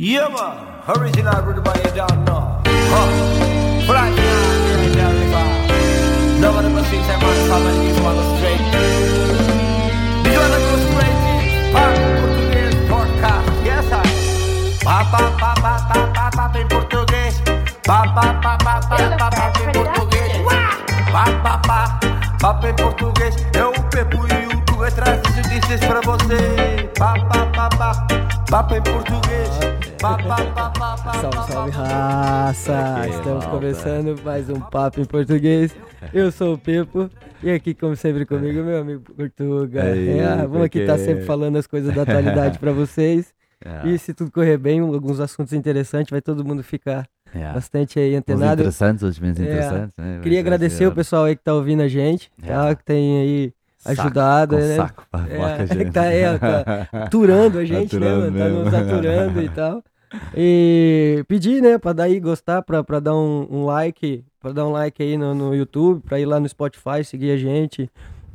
Yeah, man. Original by you down now. Huh. Fly down in the river. Nobody but sings that man family is one straight. This one goes straight. Pop Português podcast. Yes, I. Pa pa pa pa pa pa pa em português. Pa pa pa pa pa pa pa em português. Pa pa pa pa em português. É o Pepo e o Tu é traz pra você. Pa pa pa pa pa em português. Salve, salve raça! Estamos começando mais um papo em português. Eu sou o Pepo e aqui, como sempre, comigo, meu amigo Portuga. Ei, É, vamos aqui estar porque- sempre falando as coisas da atualidade pra vocês. Yeah. E se tudo correr bem, alguns assuntos interessantes, vai todo mundo ficar Yeah. bastante aí antenado. interessantes, outros menos É. interessantes. né? Queria agradecer o pessoal aí que tá ouvindo a gente, tá? Yeah. Que tem aí ajudado, com né? saco É, gente. tá, é, tá aturando a gente, né, Aturando mano? Tá nos mesmo. aturando e tal. E pedir, né, pra daí gostar, pra, pra dar um, um like, pra dar um like aí no, no YouTube, pra ir lá no Spotify, seguir a gente.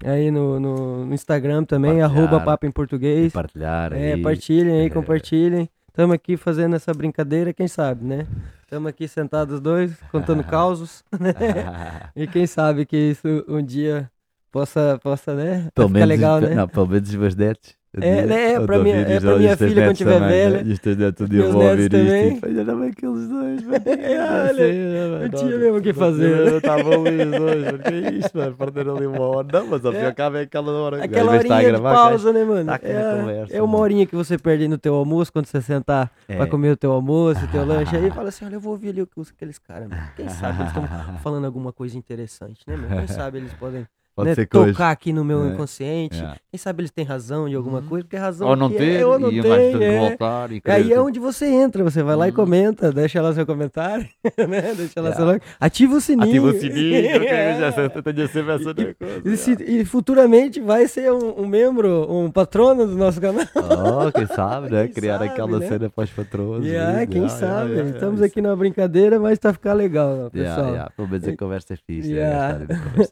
Aí no, no, no Instagram também, Partilhar. arroba papo em português. partilhar É, aí. partilhem aí, É. compartilhem. Estamos aqui fazendo essa brincadeira, quem sabe, né? Estamos aqui sentados os dois, contando causos, né? E quem sabe que isso um dia possa, possa né? Pelo menos, legal, né? Não, pelo menos os meus netos. É, né, é, Eu pra minha- é pra minha filha quando tiver também, né? velha. E os teus netos um dia vão ouvir também. isto. Olha, não é aqueles dois, mano. Olha, não tinha mesmo o que fazer, né? Eu estava ali os dois, porque é isto, mano. Perderam ali uma hora. Não, mas ao fim e É. ao cabo é aquela hora. que Aquela a horinha de gravar, pausa, né, mano? tá é, conversa, é uma mano. horinha que você perde no teu almoço, quando você sentar É. pra comer o teu almoço, o teu lanche, aí fala assim, olha, eu vou ouvir ali o que os- aqueles caras, mano. Quem sabe eles estão falando alguma coisa interessante, né, meu? Quem sabe eles podem Pode né, ser que hoje. tocar aqui no meu É. inconsciente. É. Quem sabe eles têm razão de alguma coisa, porque razão Ou não aqui ter, é, ou não e tem, é. voltar. E Aí é onde você entra, você vai lá e Uhum. comenta, deixa lá seu comentário, né? Deixa lá Yeah. seu like. Ativa o sininho. Ativa o sininho, que É. coisa. E, se- e futuramente vai ser um, um membro, um patrono do nosso canal. Oh, quem sabe, né? Quem Criar sabe, aquela né? cena os patronos. Yeah, isso, quem yeah, sabe? yeah, yeah, Estamos aqui na brincadeira, mas tá ficar legal, Yeah, pessoal. yeah, Pelo menos a conversa é fixe. né? Yeah.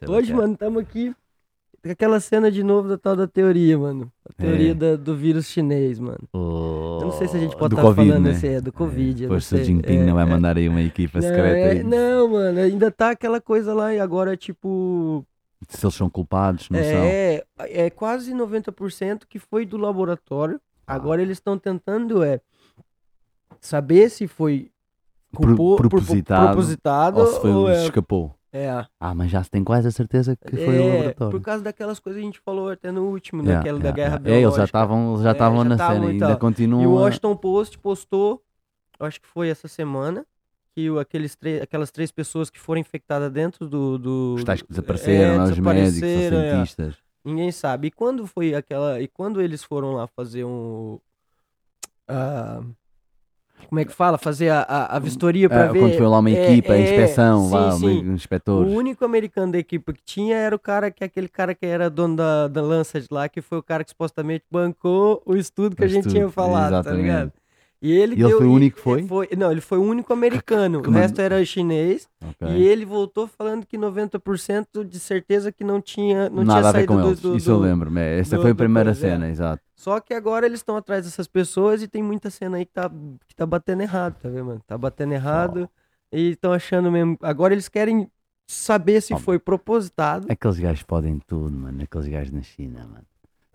É Hoje, mano, estamos aqui com aquela cena de novo da tal da teoria, mano. A teoria É. da- do vírus chinês, mano. O- Eu não sei se a gente pode estar Covid, falando né? assim, é do Covid. eu não Depois o. Jinping É, não vai é. mandar aí uma equipa Não, secreta é- aí. não, mano, ainda tá aquela coisa lá e agora, tipo. Se eles são culpados, não são. É, é quase 90% que foi do laboratório. Ah. Agora eles estão tentando é saber se foi Pro- culpo- pro- propositado, propositado Ou se foi ou o é, escapou. É, Ah, mas já tem quase a certeza que foi o é, laboratório. por causa daquelas coisas que a gente falou até no último, Yeah, daquela da yeah, guerra. É, eles já biológica. estavam eles já É, estavam já na estavam cena, ainda continuam. E o Washington Post postou, acho que foi essa semana, que o- aqueles aquelas três pessoas que foram infectadas dentro do. do Os tais que do- desapareceram, é, né, os médicos, os é. cientistas. Ninguém sabe. E quando foi aquela. E quando eles foram lá fazer um. ah, como é que fala? Fazer a, a, a vistoria pra Ah, ver. quando foi lá uma é, equipa, a é, inspeção, sim, lá, sim. um inspetor. O único americano da equipe que tinha era o cara que aquele cara que era dono da, da Lancet lá, que foi o cara que supostamente bancou o estudo que O a gente estudo, tinha falado, tá exatamente. ligado? E ele, E ele deu- foi o único que e- foi? Não, ele foi o único americano. o resto era chinês. Ok. E ele voltou falando que 90% de certeza que não tinha, não Nada tinha a ver saído com do, do- Isso eu do- lembro. é, Essa foi a primeira cena, exato. Só que agora eles estão atrás dessas pessoas e tem muita cena aí que tá, que tá batendo errado, tá vendo, mano? Tá batendo errado e estão achando mesmo. Agora eles querem saber se Oh. foi propositado. Aqueles gajos podem tudo, mano. Aqueles gajos na China, mano.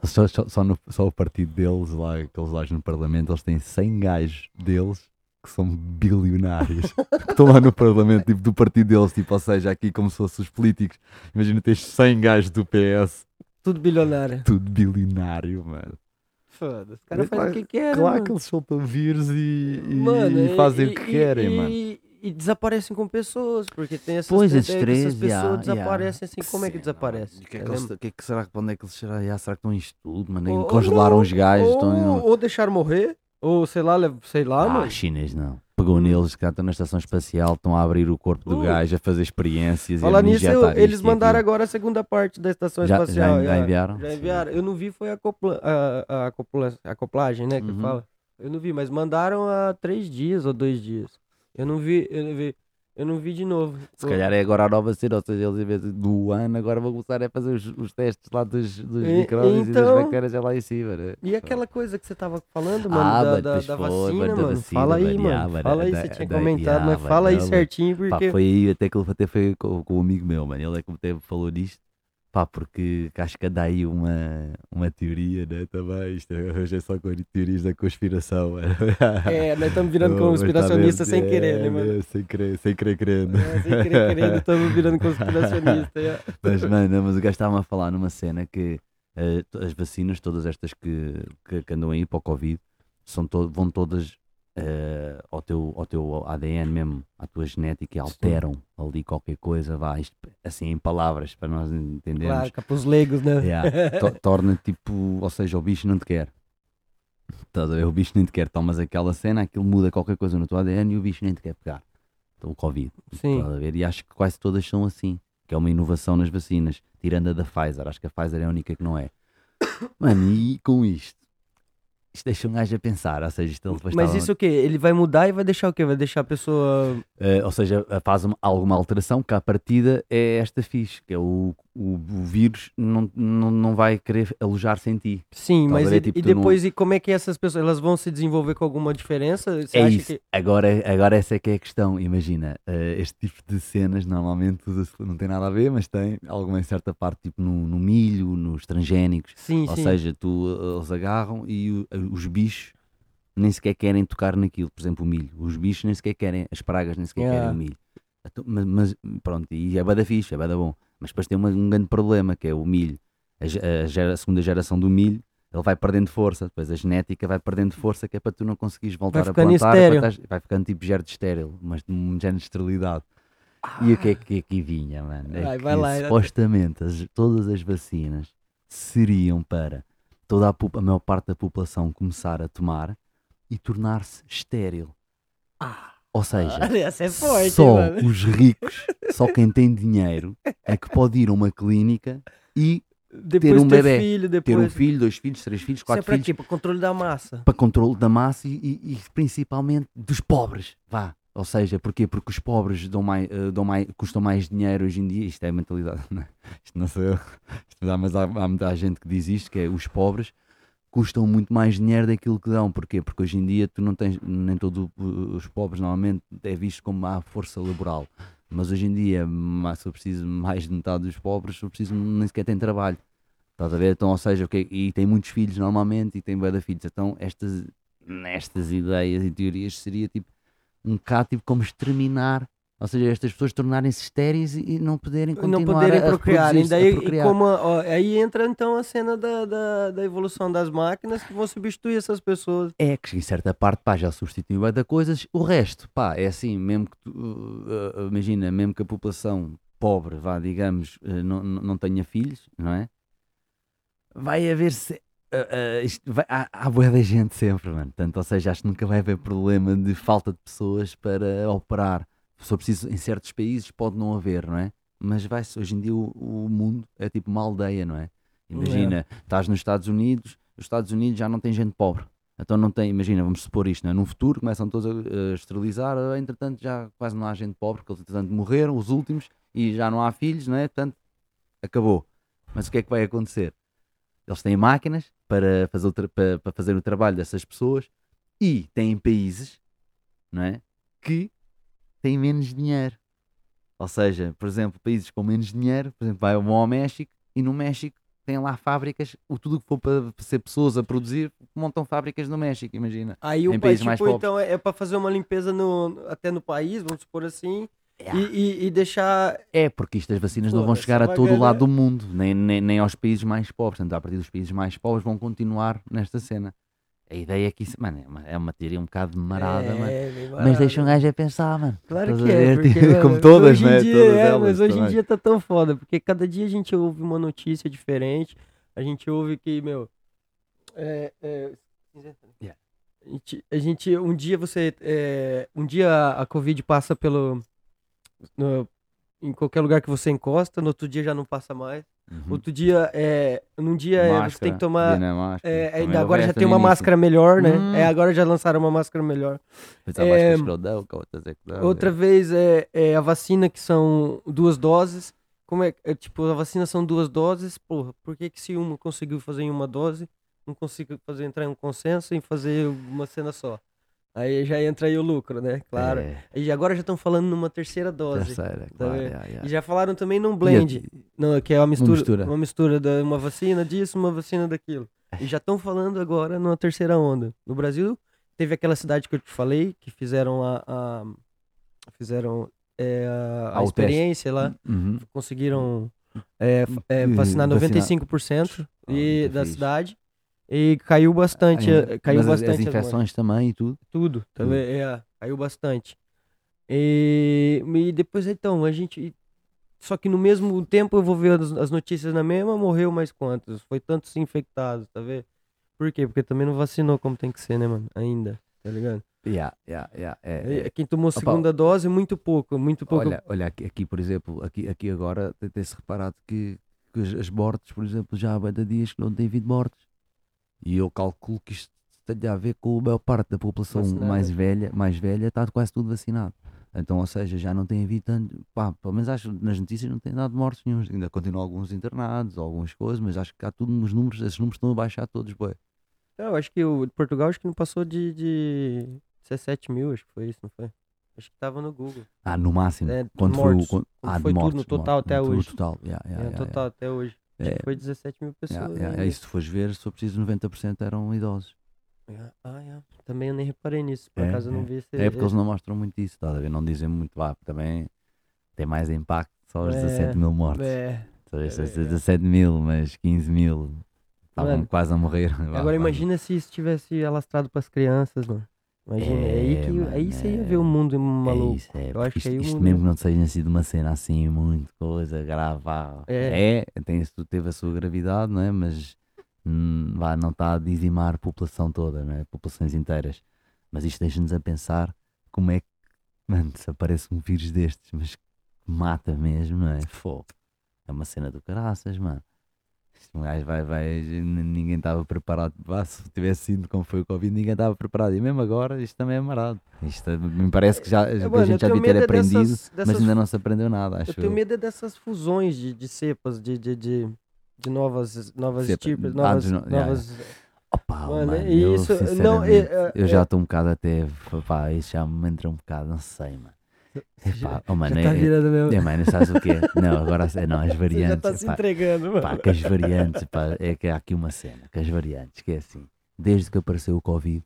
Só, só, só, no- só o partido deles, lá, aqueles lá no Parlamento, eles têm 100 gajos deles que são bilionários. que estão lá no Parlamento, tipo, do partido deles, tipo, ou seja, aqui como se fossem os políticos. Imagina, tens 100 gajos do PS, Tudo bilionário. tudo bilionário, mano. Foda-se. Os caras É fazem o que querem. Claro mano. que eles soltam vírus e, e- Mano, e fazem e- o que e- querem, e- mano. E desaparecem com pessoas, porque tem essas, Pois, tem- três, essas pessoas yeah, desaparecem assim. Como é que Sim, desaparece? mano. O que é que eles- que é que será, quando é que eles será, já, será que estão em estudo, mano? Ou- ou Congelaram não, os gajos, ou, estão em... ou deixar morrer, ou sei lá, sei lá, Ah, mano. chinês não. Pegou neles que estão na estação espacial, estão a abrir o corpo do Uh. gajo, a fazer experiências. Falar e a nisso, eu- eles mandaram aquilo. agora a segunda parte da estação Já- espacial. já- já enviaram? Já Sim. enviaram. Eu não vi, foi a, acopla, a, a a acoplagem, né, que Uhum. fala. Eu não vi, mas mandaram há três dias ou dois dias. Eu não vi, eu não vi. Eu não vi de novo. Se calhar é agora a nova cena, ou seja, eles em vez do ano, agora vão começar a fazer os, os testes lá dos, dos E- micróbios e então- das bactérias é lá em cima, né? E aquela coisa que você tava falando, mano, Ah, da, mano, da, da foi, vacina, mano, da vacina, Fala aí, mano, mano. mano, Fala aí, você tinha comentado, mas fala aí certinho, Pá, porque... foi aí até que ele até foi com, com um amigo meu, mano. Ele é que falou nisto. Pá, porque acho que anda aí uma, uma teoria, né? Também. Isto é- hoje é só com teorias da conspiração, mano. É, nós estamos virando tá conspiracionistas sem querer, né, mano? é, Sem querer, sem querer querendo. É, sem querer querendo, estamos virando conspiracionistas. é. Mas, mano, mas o gajo estava a falar numa cena que to- as vacinas, todas estas que, que, que andam aí para o Covid, são to vão todas eh, ao, teu, ao teu ADN mesmo, à tua genética alteram ali qualquer coisa, vá, isto, assim em palavras, para nós entendermos. Claro, é pros leigos, né? Yeah, to- torna tipo, ou seja, o bicho não te quer. Estás a ver? O bicho nem te quer. Tomas aquela cena, aquilo muda qualquer coisa no teu ADN e o bicho nem te quer pegar. Então, o Covid. Sim. Estás a ver? E acho que quase todas são assim. Que é uma inovação nas vacinas. Tirando a da Pfizer. Acho que a Pfizer é a única que não é. Mano, e com isto? Deixa um gajo a pensar. Ou seja, isto ele depois Mas isso o quê? Ele vai mudar e vai deixar o quê? Vai deixar a pessoa... Eh, ou seja, faz uma- alguma alteração que à partida é esta fixe, que é o, o, o vírus não, não, não vai querer alojar-se em ti. Sim, a mas ver? e, Tipo, e tu não- depois, e como é que essas pessoas, elas vão se desenvolver com alguma diferença? Você é isso. que... Agora, agora essa é que é a questão. Imagina, eh, este tipo de cenas normalmente não tem nada a ver, mas tem alguma certa parte, tipo no, no milho, nos transgénicos. Sim, Ou sim. seja, tu, eh, eles agarram e o- os bichos nem sequer querem tocar naquilo. Por exemplo, o milho. Os bichos nem sequer querem, as pragas nem sequer Yeah. querem o milho. Então, mas, mas, pronto, e é bada fixe, é bada bom. Mas depois tem uma- um grande problema que é o milho. A, a gera- a segunda geração do milho, ele vai perdendo força. Depois a genética vai perdendo força, que é para tu não conseguires voltar a plantar. é estás- vai ficando tipo género de estéril, mas de um género de esterilidade. E o que é que aqui vinha, mano? É Vai, que vai lá, supostamente as- todas as vacinas seriam para toda a, a maior parte da população começar a tomar e tornar-se estéril. Ou seja, é forte, só mano. os ricos, só quem tem dinheiro, é que pode ir a uma clínica e Depois um ter bebé, filho, ter depois... um filho, dois filhos, três filhos, Isso é quatro pra filhos, quê? Pra controle da massa. para controle da massa e, e- e principalmente dos pobres, vá. Ou seja, porquê? Porque os pobres dão mais, eh, dão mais, custam mais dinheiro hoje em dia. Isto é a mentalidade, não é? Isto não sou eu. Isto dá, mas há, há muita gente que diz isto, que é os pobres custam muito mais dinheiro daquilo que dão. Porquê? Porque hoje em dia tu não tens, nem todos os pobres normalmente é visto como má força laboral. Mas hoje em dia, se eu preciso mais de metade dos pobres, se eu preciso nem sequer tem trabalho. Estás a ver? Então, ou seja, o que é- e tem muitos filhos normalmente e tem bué de filhos. Então, estas, nestas ideias e teorias seria tipo um bocado tipo como exterminar, ou seja, estas pessoas tornarem-se estéreis e, não poderem continuar não poderem a, a procriar. Reproduzir-se, daí, a procriar. como, a- ó, aí entra então a cena da, da, da evolução das máquinas que vão substituir essas pessoas. É que em certa parte pá, já substituiu bué de coisas, o resto, pá, é assim, mesmo que tu, uh, uh, imagina, mesmo que a população pobre, vá, digamos, uh, não, não tenha filhos, não é? Vai haver uh, uh, isto vai, há, há bué da gente sempre, mano. Portanto, ou seja, acho que nunca vai haver problema de falta de pessoas para operar. Se for preciso, em certos países pode não haver, não é? Mas vai hoje em dia o, o mundo é tipo uma aldeia, não é? Imagina, estás nos Estados Unidos, os Estados Unidos já não tem gente pobre. Então não tem, imagina, vamos supor isto, não é? num futuro começam todos a, a esterilizar, entretanto já quase não há gente pobre, porque eles entretanto morreram, os últimos, e já não há filhos, não é? Portanto, acabou. Mas o que é que vai acontecer? Eles têm máquinas para fazer o, para, para fazer o trabalho dessas pessoas e têm países, não é? Que têm menos dinheiro. Ou seja, por exemplo, países com menos dinheiro, por exemplo, vai ao México e no México tem lá fábricas, o tudo que for para ser pessoas a produzir, montam fábricas no México, imagina. Aí o Em país, países mais tipo, pobres. então é, é pra fazer uma limpeza no, até no país, vamos supor assim, Yeah. e, e, e deixar. É, porque isto, as vacinas não vão chegar a todo o lado do mundo, nem, nem, nem aos países mais pobres. Portanto, a partir dos países mais pobres vão continuar nesta cena. A ideia é que isso, mano, é uma, é uma teoria um bocado marada. É, bem Mas deixa um gajo a pensar, mano. Claro Estás que é, porque, mano, como todas, hoje em né? dia, Todas é, elas mas hoje em também. dia tá tão foda, porque cada dia a gente ouve uma notícia diferente, a gente ouve que, meu, é, é, Yeah. a, gente, a gente- um dia você, é, um dia a Covid passa pelo, no- em qualquer lugar que você encosta, no outro dia já não passa mais. Uhum. Outro dia, é, num dia é, você tem Máscara, que tomar. máscara. é, Também ainda agora já tem uma máscara melhor, né? Hum. É, agora já lançaram uma máscara melhor. É, é Outra é. vez é, é a vacina que são duas doses. Como é, é tipo, a vacina são duas doses, porra, por que que se uma conseguiu fazer em uma dose, não consigo fazer entrar em um consenso em fazer uma cena só? Aí já entra aí o lucro, né? Claro. É, E agora já estão falando numa terceira dose. terceira, Tá claro, yeah, yeah. E já falaram também num blend, não, que é uma mistura, mistura. uma mistura da uma vacina disso, uma vacina daquilo. E já estão falando agora numa terceira onda. No Brasil, teve aquela cidade que eu te falei, que fizeram a, a- fizeram é, a, a experiência lá, Uhum. conseguiram é, é, vacinar vacinar- 95% Ah, e, da cidade. E caiu bastante, Ainda- eh, caiu bastante as as infecções também e tudo. Tudo, Tudo. também, é, caiu bastante. E, e depois, então, a gente. Só que no mesmo tempo eu vou ver as, as notícias na mesma, morreu mais quantos? Foi tantos infectados, tá vendo? Por quê? Porque também não vacinou como tem que ser, né, mano? Ainda, tá ligado? Yeah, yeah, yeah, é, É, Quem tomou Opa, segunda dose, muito pouco, muito pouco. Olha, olha aqui, aqui, por exemplo, aqui, aqui agora tem- tem-se reparado que, que as, mortes, por exemplo, já há de dias que não tem havido mortes. E eu calculo que isto tem a ver com a maior parte da população Vacinada. mais velha, mais velha está quase tudo vacinado. Então, ou seja, já não tem havido tanto. Pá, pelo menos acho nas notícias não tem dado mortes nenhum. Ainda continuam alguns internados, algumas coisas, mas acho que há tudo nos números, esses números estão a baixar todos, bué. Não, acho que o Portugal acho que não passou de, de 17 mil, acho que foi isso, não foi? Acho que tava no Google. Ah, no máximo. É, quando mortos. foi o. Quando, Quando ah, foi de tudo no total mortes, até no hoje. total, yeah, yeah, É, yeah, total até hoje. Acho É. que foi 17 mil pessoas. Yeah, yeah, né? yeah. E se tu fores ver, se for preciso, 90% eram idosos. Ah, ah, é. Também eu nem reparei nisso. Por É, acaso eu não é. vi esse. É porque eles não mostram muito isso, estás a ver? Não dizem muito lá, porque também tem mais impacto só os É, 17 mil mortos. É. Os é, é. 17 mil, mas 15 mil estavam quase a morrer. Agora vá. imagina se isso tivesse alastrado pras crianças, mano. Imagina, é, aí, É, que, mano, aí você ia é. ver o mundo É maluco. isso, é, Eu acho que isto, aí o mundo- mesmo que não tenha sido uma cena assim, muito coisa grave. vá. É. É, tem, isso- teve a sua gravidade, não é? Mas hum, vá, não está a dizimar a população toda, não é? Populações inteiras. Mas isto deixa-nos a pensar como é que, mano, se aparece um vírus destes, mas que mata mesmo, não é? Fogo. É uma cena do caraças, mano. Um gajo vai, vai, ninguém estava preparado. Vá, se tivesse sido como foi o Covid, ninguém estava preparado. E mesmo agora, isto também é marado. Isto é- me parece que, já, mano, a eu gente já devia ter medo é aprendido, dessas- mas dessas- ainda não se aprendeu nada, acho Eu tenho medo é dessas fusões de, de cepas, de, de, de, de novas, novas Cepa- ah, novas. dos no- yeah, novas... Opa, Mano, mano, eu, isso- não, é- é- eu já é- estou um bocado até, pá, isso já me entra um bocado, não sei, mano. Epá, oh, mano, já tá é, virando mesmo. é, mano, sabes o quê? Não, agora é, não, as Você já variantes, tá se pá, entregando, mano. pá, que as variantes, pá, é que há aqui uma cena, que as variantes, que é assim, desde que apareceu o Covid,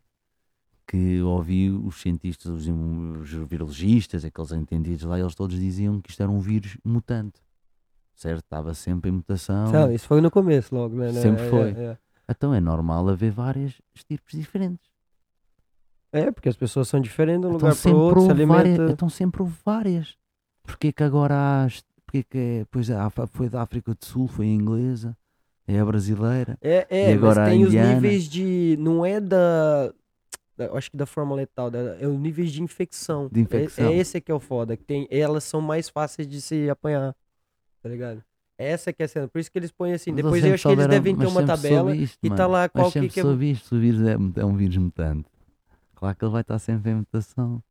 que ouvi os cientistas, os, os virologistas, aqueles entendidos lá, eles todos diziam que isto era um vírus mutante, certo? Estava sempre em mutação. Sabe, isso foi no começo logo, né? né? Sempre É, foi. É, Então é normal haver várias estirpes diferentes. É. É, porque as pessoas são diferentes de um Então lugar para sempre, outro, se houve várias, alimenta. então sempre houve várias. Porquê que agora há. Porquê que é, pois África- foi da África do Sul, foi a inglesa, é a brasileira. É, é, E agora mas tem os níveis de. Não é da. acho que da forma letal, da- é os níveis de infecção. De infecção. É, é esse que é o foda. Que tem, elas são mais fáceis de se apanhar. Tá ligado? Essa que é a cena. Por isso que eles põem assim. Mas Depois eu acho que eles devem ter uma tabela isto, e tá lá qual que, que é. soube isto, o vírus é, é um vírus mutante. Claro que ele vai estar sempre em mutação.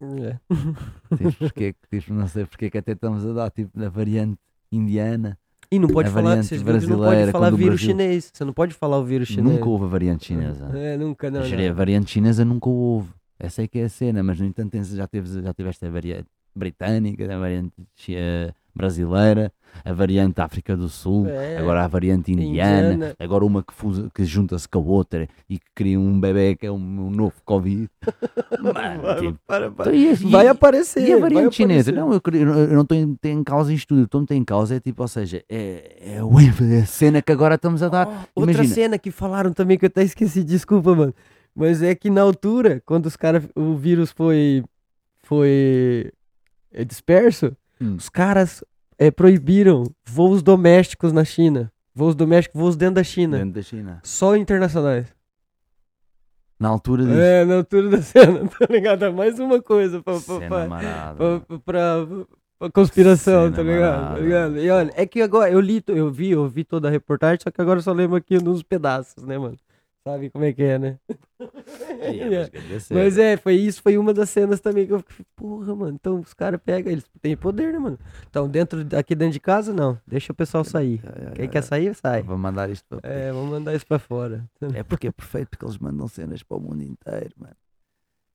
É. Tipo, porque, que- tipo, não sei porque é que até estamos a dar tipo na variante indiana. E não pode A falar, vocês não pode falar vírus Brasil- chinês. Você não pode falar o vírus chinês. Nunca houve a variante chinesa. É, nunca, não. A não. variante chinesa nunca houve. Essa é que é a cena, mas no entanto já, teve, já tiveste a variante britânica, a variante eh, brasileira, a variante África do Sul, É. agora a variante indiana, Indiana. agora uma que, fusa- que junta-se com a outra e que cria um bebê que é um, um novo Covid. Mano, tipo, Para, para. então, e Vai e- aparecer. e a vai variante chinesa? Não, eu, eu não estou em, em causa isto tudo. Estou em causa, é tipo, ou seja, é, é, é a cena que agora estamos a dar. Oh, outra cena que falaram também que eu até esqueci, desculpa, mano. Mas é que na altura, quando os caras, o vírus foi, foi é, disperso, Hum. os caras é, proibiram voos domésticos na China. Voos domésticos, voos dentro da China. Dentro da China. Só internacionais. Na altura disso. É, na altura da cena, tá ligado? É Mais uma coisa pra, pra, pra, marada. pra, pra- conspiração, Cena tá ligado? Tá ligado? E olha, é que agora eu li, eu vi, eu vi toda a reportagem, só que agora eu só lembro aqui nos pedaços, né, mano? Sabe como é que é, né? É, mas é, foi isso, foi uma das cenas também que eu fiquei, porra, mano, então os caras pegam, eles têm poder, né, mano? Então, dentro, aqui dentro de casa, não, deixa o pessoal sair. Quem quer sair, sai. Vou mandar isto para É, vamos mandar isso pra fora. É porque é perfeito, porque eles mandam cenas para o mundo inteiro, mano.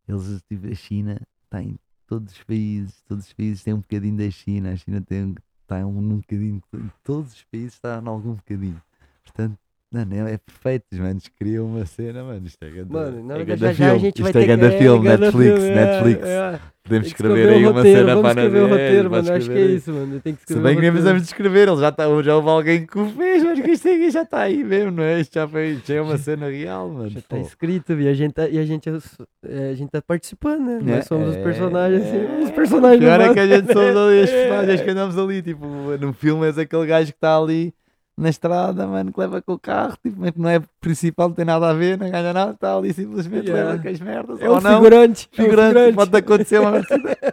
Eles, tipo, a China está em todos os países, todos os países têm um bocadinho da China, a China tem, está um, num bocadinho, todos os países está em algum bocadinho. Portanto, mano, é, é perfeito, manos criam uma cena, mano, isto é grande, Mano, na é ganda já, já a filme, vai isto é ter ganda que... filme, ganda Netflix, é, Netflix. é. Podemos escrever aí uma cena vamos para escrever o roteiro, mano, acho que é isso, mano, tem que Se escrever bem o que nem precisamos de escrever, ele já, está, já houve alguém que o fez, mas que isto aqui já está aí mesmo, não é? Isto já, foi, já é uma cena real, mano. Já tá pô. escrito, e a gente tá, e a gente, é, a gente tá participando, né? É, Nós somos os é, personagens, assim, é. os personagens Pior é que a gente somos ali, os É. personagens que andamos ali, tipo, no filme és aquele gajo que está ali na estrada, mano, que leva com o carro, tipo, mas não é principal, não tem nada a ver, não ganha nada, está ali simplesmente Yeah. leva com as merdas, É ou um não, figurante. é um figurante, figurante. pode acontecer uma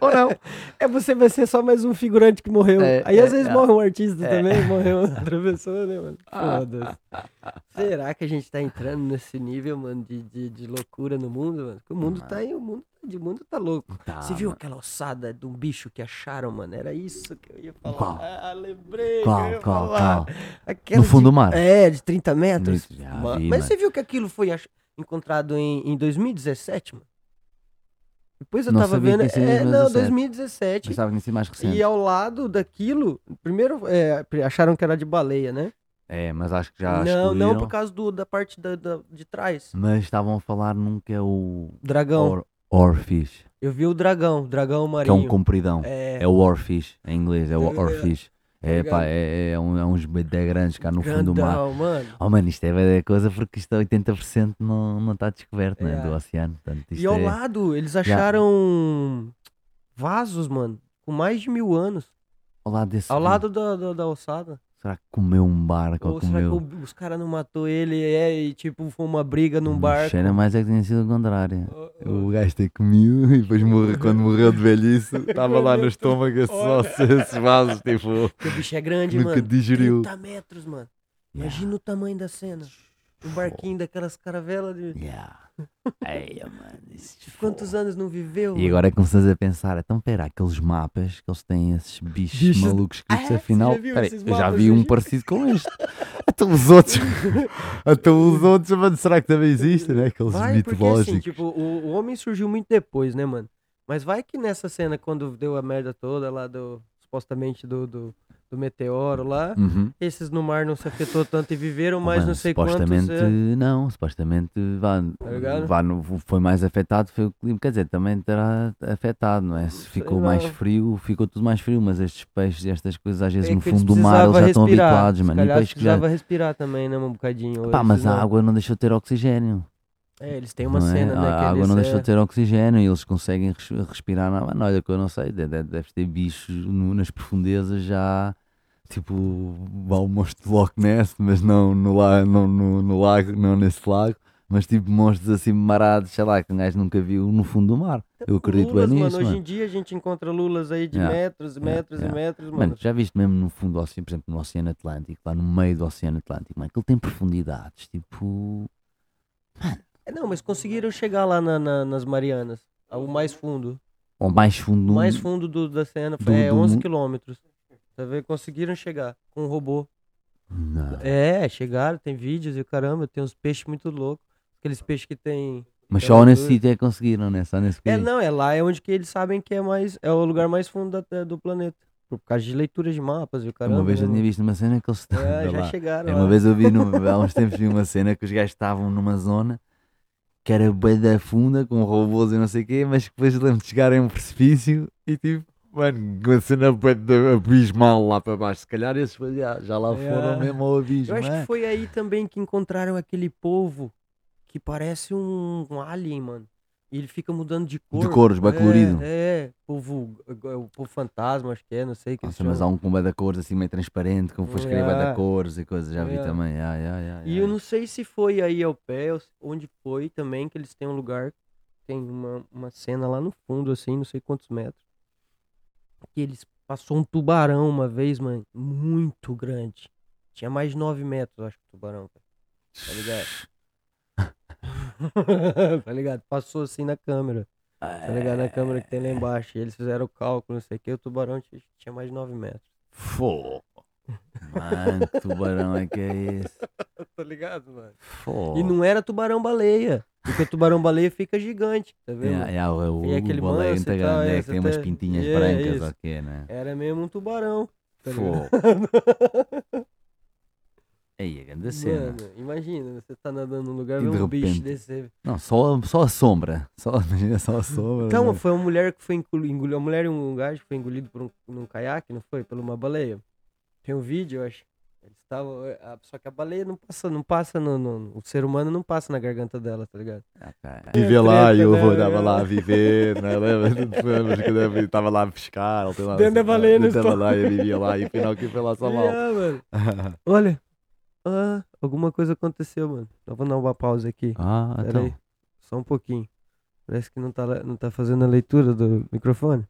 ou não. É, você vai ser só mais um figurante que morreu. É, Aí às é, vezes é. morre um artista É. também, morreu outra pessoa, né, mano? Foda-se. Será que a gente tá entrando nesse nível, mano, de, de, de loucura no mundo, mano? Que o mundo tá aí, o mundo, o mundo tá louco. Tá, Você viu mano. aquela ossada de um bicho que acharam, mano? Era isso que eu ia falar. Qual? Ah, lembrei. Qual, qual, falar. qual? Aquela No fundo de- do mar? É, de 30 metros. Já Ma- vi, Mas mano. você viu que aquilo foi ach- encontrado em, em 2017, mano? Depois eu Não tava vendo. É, não, 2017. 2017. Pensava ser mais recente. E ao lado daquilo, primeiro é, acharam que era de baleia, né? É, mas acho que já não, não excluíram. por causa do, da parte da, da- de trás. Mas estavam a falar num que é o Dragão. Or, Orfish, Eu vi o dragão, dragão que é marinho. um compridão. É, É o Orfish, em inglês, é o Orfish. É, ligado? pá, é, é, um, é uns bebê grandes cá no fundo do mar. grandão, mano. Oh mano, isto é coisa porque isto é 80% não não está descoberto, né, É. do oceano. Portanto, E ao é... lado, eles acharam vasos, mano, com mais de mil anos. ao lado desse. Ao lado da, da, da ossada. Será que comeu um barco ou, Ou será que o- os caras não matou ele é, e tipo foi uma briga num barco? Cheira mais é que tinha sido o contrário. Oh, oh. O gajo tem comido e depois morreu, quando morreu de velhice, estava lá no estômago esses ossos, esses vasos, tipo, Porque o bicho é grande, nunca mano. digeriu. 30 metros, mano. Imagina o tamanho da cena. Um barquinho daquelas caravelas de... Yeah. Ei, mano, isso Quantos anos não viveu? E agora é que começas a pensar, então pera, aqueles mapas que eles têm esses bichos, Bichos- malucos escritos, Ah, afinal, já esses eu já vi um parecido com este. Então os outros, então os outros, mano, será que também existem, né? Aqueles Vai, porque mitológicos. assim, tipo, o, o homem surgiu muito depois, né, mano? Mas vai que nessa cena, quando deu a merda toda lá do, supostamente do, do, do meteoro lá, Uhum. esses no mar não se afetou tanto e viveram mais Mano, não sei quantos... supostamente é. não, supostamente vá, Tá vá no- foi mais afetado foi o clima, quer dizer, também terá afetado, não é? Se ficou mais frio, ficou tudo mais frio, mas estes peixes e estas coisas às vezes É no fundo do mar eles já estão respirar. habituados, Se mano. E peixe que já... respirar também, né, um bocadinho. Pá, mas a não- água não deixou de ter oxigênio. É, eles têm uma não é? cena, né, que A água eles, não é, de ter oxigênio e eles conseguem res- respirar na mano, Olha, que eu não sei, deve, deve- ter bichos nas profundezas já. Tipo, o monstro de Loch Ness, mas não no, la, não no, no lago, não nesse lago, mas tipo monstros assim marados, sei lá, que um gajo nunca viu no fundo do mar. Eu acredito lulas, mano, nisso, Hoje mano. em dia a gente encontra lulas aí de Yeah. metros e metros yeah. e metros, mano. Mano, já viste mesmo no fundo do oceano, por exemplo, no Oceano Atlântico, lá no meio do Oceano Atlântico, mano, que ele tem profundidades, tipo. É, não, mas conseguiram chegar lá na- na- nas Marianas. ao mais fundo. Ou mais fundo. O mais fundo do- da cena do- foi é, do 11 mu- quilômetros. Tá vendo? Conseguiram chegar com um robô. Não. É, chegaram, tem vídeos e o caramba, tem uns peixes muito loucos. Aqueles peixes que tem. Mas É só nesse sítio é que conseguiram, né? Só nesse É, não, é lá é onde que eles sabem que é mais. É o lugar mais fundo da- do planeta. Por causa de leituras de mapas e o caramba. uma vez eu né, tinha mano? visto uma cena que eles estavam. É, já lá. chegaram. É, lá. Uma vez eu vi, no, há uns tempos vi uma cena que os gajos estavam numa zona que era bem da funda, com robôs e não sei o quê, mas depois lembro de chegar em um precipício e tipo, mano, uma cena abismal lá para baixo. Se calhar esses já, já lá É. foram mesmo ao abismo. Eu acho é? que foi aí também que encontraram aquele povo que parece um, um alien, mano. E ele fica mudando de cor. De cores, bem é, colorido. É, povo, é o povo fantasma, acho que é, não sei o que Nossa, mas há um com da cores assim meio transparente, como foi escrever Yeah. da cores e coisas, já vi Yeah. também. Yeah, yeah, yeah, E eu não sei se foi aí ao pé, onde foi também, que eles têm um lugar, tem uma, uma cena lá no fundo, assim, não sei quantos metros. Que eles Passou um tubarão uma vez, mano, muito grande. Tinha mais de 9 metros, acho que o tubarão, cara. Tá ligado? tá ligado? Passou assim na câmera. Tá ligado? Na câmera que tem lá embaixo. E eles fizeram o cálculo, não sei o que. O tubarão tinha, mais de 9 metros. Fô. Mano, que tubarão é que é esse? tá ligado, mano? Fô. E não era tubarão-baleia. Porque o tubarão-baleia fica gigante, tá vendo? É, é, o, o, E aquele o baleia e tal, né, é, que tem umas tá- pintinhas é, brancas, isso. ok, né? Era mesmo um tubarão. tá Fô. Aí, a grande cena. Mano, imagina, você tá nadando num lugar E vê de um bicho repente- desse. Não, só, só a sombra. Só, imagina só a sombra. Então, né? foi uma mulher que foi engolido uma mulher e um gajo que foi engolido por um, num caiaque, não foi? Por uma baleia. Tem um vídeo, eu acho. Eles estavam. a- Só que a baleia não passa, não passa no, no- O ser humano não passa na garganta dela, tá ligado? Ah. É Viver lá e eu né? estava lá a viver, né? Lembra eu estava lá pescar? tem lá- Dentro da baleia no Estava estômago. lá e eu vivia lá e afinal que foi lá só mal. Yeah, mano. Olha. Ah, alguma coisa aconteceu, mano. Eu vou dar uma pausa aqui. ah, Pera então. aí. Só um pouquinho. Parece que não tá, não tá fazendo a leitura do microfone.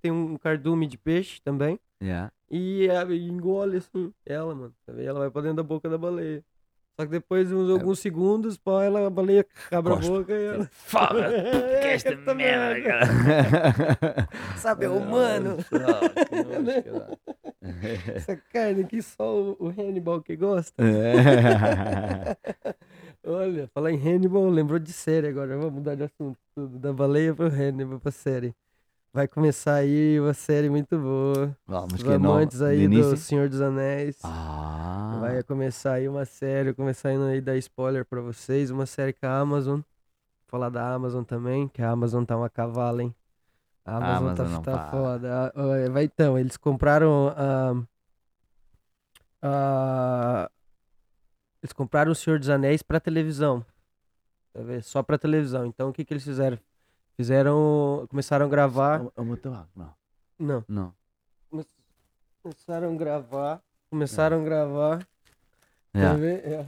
Tem um cardume de peixe também. Yeah. E a- e engole assim, ela, mano. E ela vai pra dentro da boca da baleia. Só que depois de uns alguns segundos, pô, ela, a baleia abre a boca e ela. Fala, É, que esta esta merda, cara. Sabe, é humano. Essa carne que só o, Hannibal que gosta. É. Olha, falar em Hannibal, lembrou de série agora. Vamos mudar de assunto. Da baleia pro Hannibal pra série. Vai começar aí uma série muito boa. Vamos Os que é amantes De aí do início? Senhor dos Anéis. Ah. Vai começar aí uma série, começar aí dar spoiler pra vocês, uma série com a Amazon. Vou falar da Amazon também, que a Amazon tá uma cavala, hein? A A Amazon, Amazon tá, não tá para. foda. Ah, ah, Vai então, eles compraram a. a- eles compraram o Senhor dos Anéis pra televisão. Tá? Só pra televisão. Então o que que eles fizeram? Fizeram. Começaram a gravar. É tabaco, não. Não. Não. Começaram a gravar. Começaram a gravar. Quer Yeah. ver? É.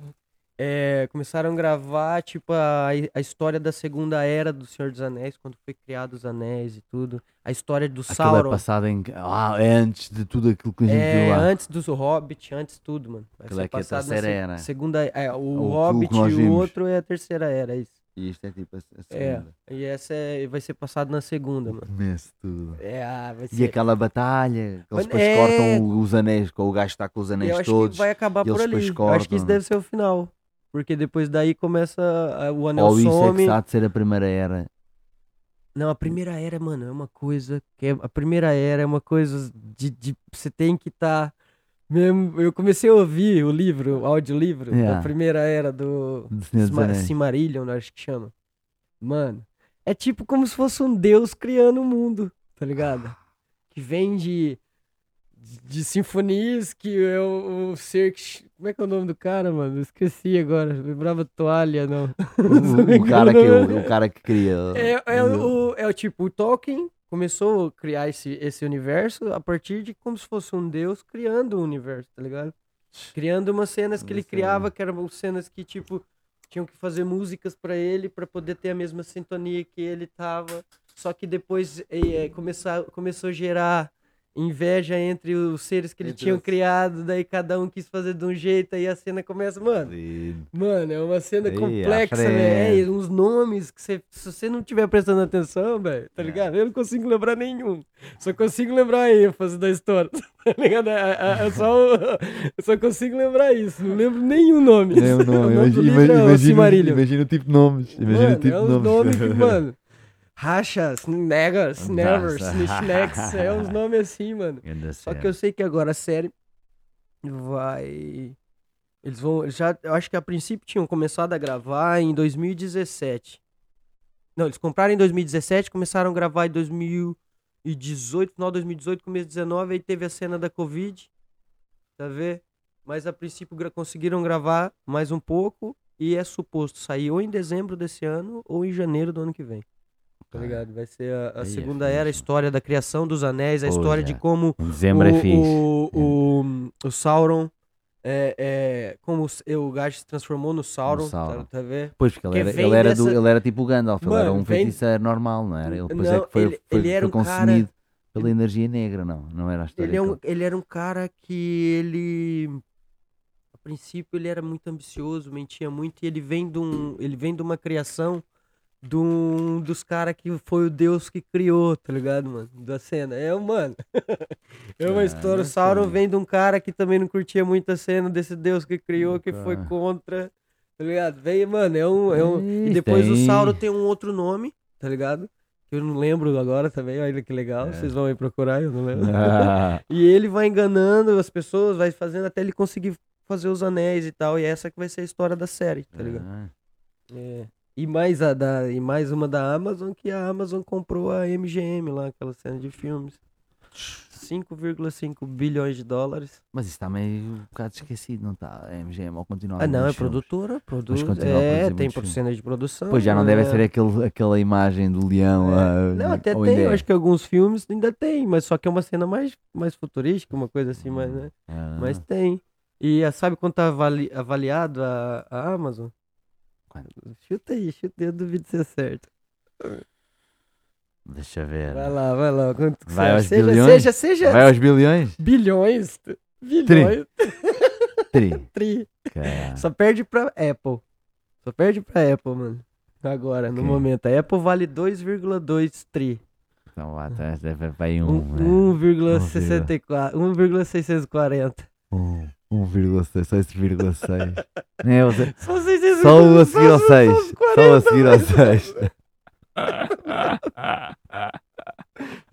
É, começaram a gravar, tipo, a, a história da Segunda Era do Senhor dos Anéis, quando foi criado os anéis e tudo. A história do Aquilo é Sauron. passado em. Ah, é antes de tudo aquilo que a gente É, viu lá. antes dos Hobbit, antes de tudo, mano. Vai Aquilo ser é que é a terceira era. Segunda, é, o, O que- o Hobbit e o outro é a terceira era, isso. E isto é tipo a, É, segunda. e essa é, vai ser passado na segunda, mano. Começo tudo. É, ah, vai E ser. aquela batalha, que eles depois é- cortam os anéis, que o gajo está com os Eu anéis acho todos. que vai acabar e por ali. depois Eu acho que isso cortam. deve ser o final. Porque depois daí começa a- o anel Ou isso é some. que está de ser a primeira era. Não, a primeira era, mano, é uma coisa que é, a primeira era é uma coisa de, de você tem que estar mesmo. Eu comecei a ouvir o livro, o audiolivro da Yeah. primeira era do Do. Cimarillion, acho que chama. Mano, é tipo como se fosse um deus criando o mundo, tá ligado? Que vem de de sinfonias, que é o, o ser que, como é que é o nome do cara, mano? Eu esqueci agora, lembrava toalha, não. O, o cara que, o, o cara que cria. É, é, o, é o tipo, o Tolkien começou a criar esse, esse universo a partir de como se fosse um deus criando o universo, tá ligado? Criando umas cenas que ele criava, que eram cenas que, tipo, tinham que fazer músicas pra ele pra poder ter a mesma sintonia que ele tava. Só que depois é, é, começar, começou a gerar inveja entre os seres que ele Entre os- criado, daí cada um quis fazer de um jeito, aí a cena começa, mano. Sim. Mano, é uma cena à complexa, frente. velho. É, uns nomes que você, se você não tiver prestando atenção, velho, tá É. ligado? Eu não consigo lembrar nenhum. Só consigo lembrar a ênfase da história, tá ligado? É, é- é só, eu só consigo lembrar isso. Não lembro nenhum nome. Não, O não, nome imagina, é imagina, Silmarillion. imagina o tipo de nomes. Imagina Mano, o tipo é de nomes. nomes que, mano. Rachas, Negas. Nevers, Snacks, é uns nomes assim, mano. Só que eu sei que agora a série vai. Eles vão. Já, eu acho que a princípio tinham começado a gravar em 2017. Não, eles compraram em 2017, começaram a gravar em 2018, final de 2018, começo de 2019, aí teve a cena da Covid. Tá vendo? Mas a princípio gra- conseguiram gravar mais um pouco e é suposto sair ou em dezembro desse ano ou em janeiro do ano que vem. Tá ligado? Vai ser a, a é segunda era, a história da criação dos anéis, a história é. de como dezembro é o, fixe. o, o, o Sauron É, é, como o gajo se transformou no Sauron, Sauron. Tá, tá vendo? Pois, porque ele era, ele, era do- ele era tipo o Gandalf, ele era Mano, um vem- feiticeiro normal, não era? Ele depois é Não, que foi, ele- foi, ele era foi um cara- consumido pela energia negra, não? Não era a história Ele, é um, que ele era um cara que ele. A princípio ele era muito ambicioso, mentia muito, e ele vem de, um, ele vem de uma criação de um dos caras que foi o Deus que criou, tá ligado, mano? Da cena. É, mano. É uma história. O Sauron sei. vem de um cara que também não curtia muito a cena desse Deus que criou, que foi contra. Tá ligado? Vem, mano, é um. É um... E depois o tem- Sauron tem um outro nome, tá ligado? Que eu não lembro agora também, olha que legal. É. Vocês vão aí procurar, eu não lembro. Ah, E ele vai enganando as pessoas, vai fazendo até ele conseguir fazer os anéis e tal. E essa que vai ser a história da série, tá ligado? ah. É. E mais, a da, e mais uma da Amazon, que a Amazon comprou a MGM lá, aquela cena de filmes. 5,5 bilhões de dólares. Mas isso está meio um bocado esquecido, não está? A MGM ao continuar. Ah, não, é produtora, produz. a É, tem cenas de produção. Pois já não deve é. ser aquele, aquela imagem do leão. ah, Não, até tem, eu é? acho que alguns filmes ainda tem, mas só que é uma cena mais, mais futurística, uma coisa assim, mais, né? Ah, Mas tem. E ah, sabe quanto tá avali- avaliado a, a Amazon? Chuta aí, chuta aí, eu duvido ser certo. Deixa eu ver. Vai lá, vai lá. Quanto que Vai aos seja, bilhões? seja, seja Vai aos bilhões? bilhões. Bilhões. Tri. Tri. Cara. Só perde pra Apple. Só perde pra Apple, mano. Agora, no momento. A Apple vale 2,2 tri. Então tá, deve- vai um. Um- né? 1,64. 1,640. Um, 1,6. Nem eu sei. Só 640. Só o a seguir ao só- 6. só a seguir ao 6.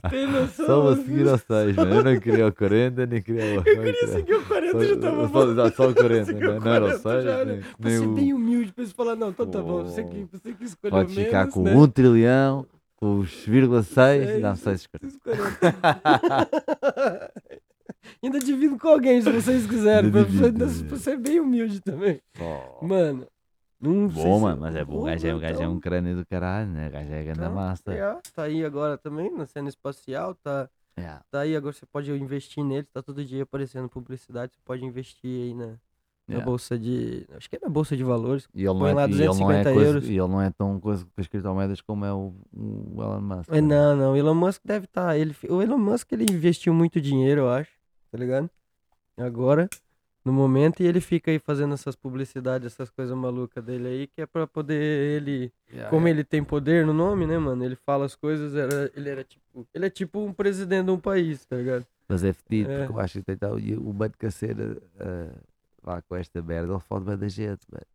Tem noção? Só a seguir ao 6, mano. Eu não queria o 40, nem queria o. Eu queria seguir o 40, já tava Só, bom. só, só o 40, Seguir não, não era o 40 já 6, era. nem, nem bem o. humilde, pra você falar, não, então tá bom, você Oh. que, você que escolheu Pode ficar menos, com né? 1 trilhão, com os vírgula 6 Seis. e dá 6 Ainda divido com alguém, se vocês quiserem, pra, pra- pra ser bem humilde também. Mano, não Bom, mano, mas é bom. O gajo é, o gajo é então, um crânio do caralho, né? O gajo é grande Então, massa. é, Tá aí agora também, na cena espacial, tá, Yeah. tá aí agora você pode investir nele, tá todo dia aparecendo publicidade, você pode investir aí na, na Yeah. bolsa de, acho que é na bolsa de valores. E ele não é, lá e ele não é 250 coisa, euros. e ele não é tão coisa com criptomoedas como é o, o Elon Musk. É, né? não, não, o Elon Musk deve estar, ele, o Elon Musk ele investiu muito dinheiro, eu acho, tá ligado? Agora, no momento, e ele fica aí fazendo essas publicidades, essas coisas malucas dele aí, que é pra poder ele Yeah, Como yeah. ele tem poder no nome, né, mano? Ele fala as coisas, era, ele era tipo. Ele é tipo um presidente de um país, tá ligado? Mas é fedido, É. porque eu acho que tem, tal- e o Banco Caceira vá com esta merda, ele fode bem da gente, mano.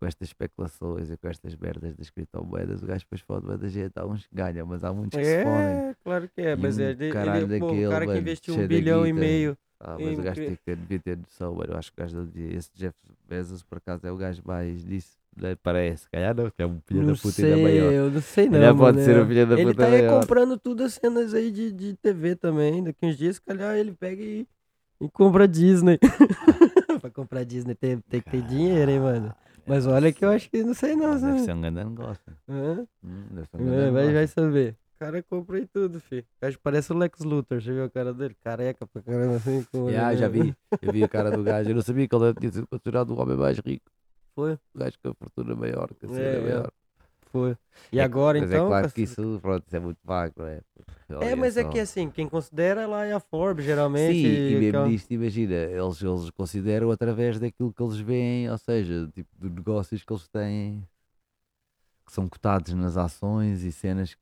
Com estas especulações e com estas merdas das criptomoedas, o gajo depois fode da gente. Há uns que ganham, mas há muitos que se fodem. É, claro que é, E mas um é, ele, caralho ele, o daquele, cara que mano, investiu um de bilhão e meio. Ah, mas Em o gajo tem que ter, devia ter noção, mano. Eu acho que o gajo do esse Jeff Bezos, por acaso, é o gajo mais disso. né? Parece, se calhar não, que é um filho Não da puta ainda sei, maior. eu não sei não. Ele pode ser é. o filho da Ele puta tá maior. comprando tudo as cenas aí de, de TV também. Daqui uns dias, se calhar, ele pega e, e compra Disney. pra comprar Disney tem, tem que ter dinheiro, hein, mano. Mas olha que eu acho que não sei não. Deve sabe? ser um grande negócio. Hã? Hum, deve ser um É, grande vai, vai negócio. saber. O cara compra aí tudo, fi. O cara parece o Lex Luthor, você viu a cara dele? Careca pra caramba assim. Com o olho Yeah, já vi. Eu vi a cara do gajo. Eu não sabia que ele tinha sido considerado o homem mais rico. Foi, O gajo com a fortuna maior, que a É, cena é. maior. Foi. E É- agora mas então. é claro que isso, pronto, isso é muito vago, não é? É, mas é só. que assim, quem considera lá é a Forbes, geralmente. Sim, e mesmo aquela- nisto, imagina, eles, eles consideram através daquilo que eles veem, ou seja, tipo de negócios que eles têm, que são cotados nas ações e cenas que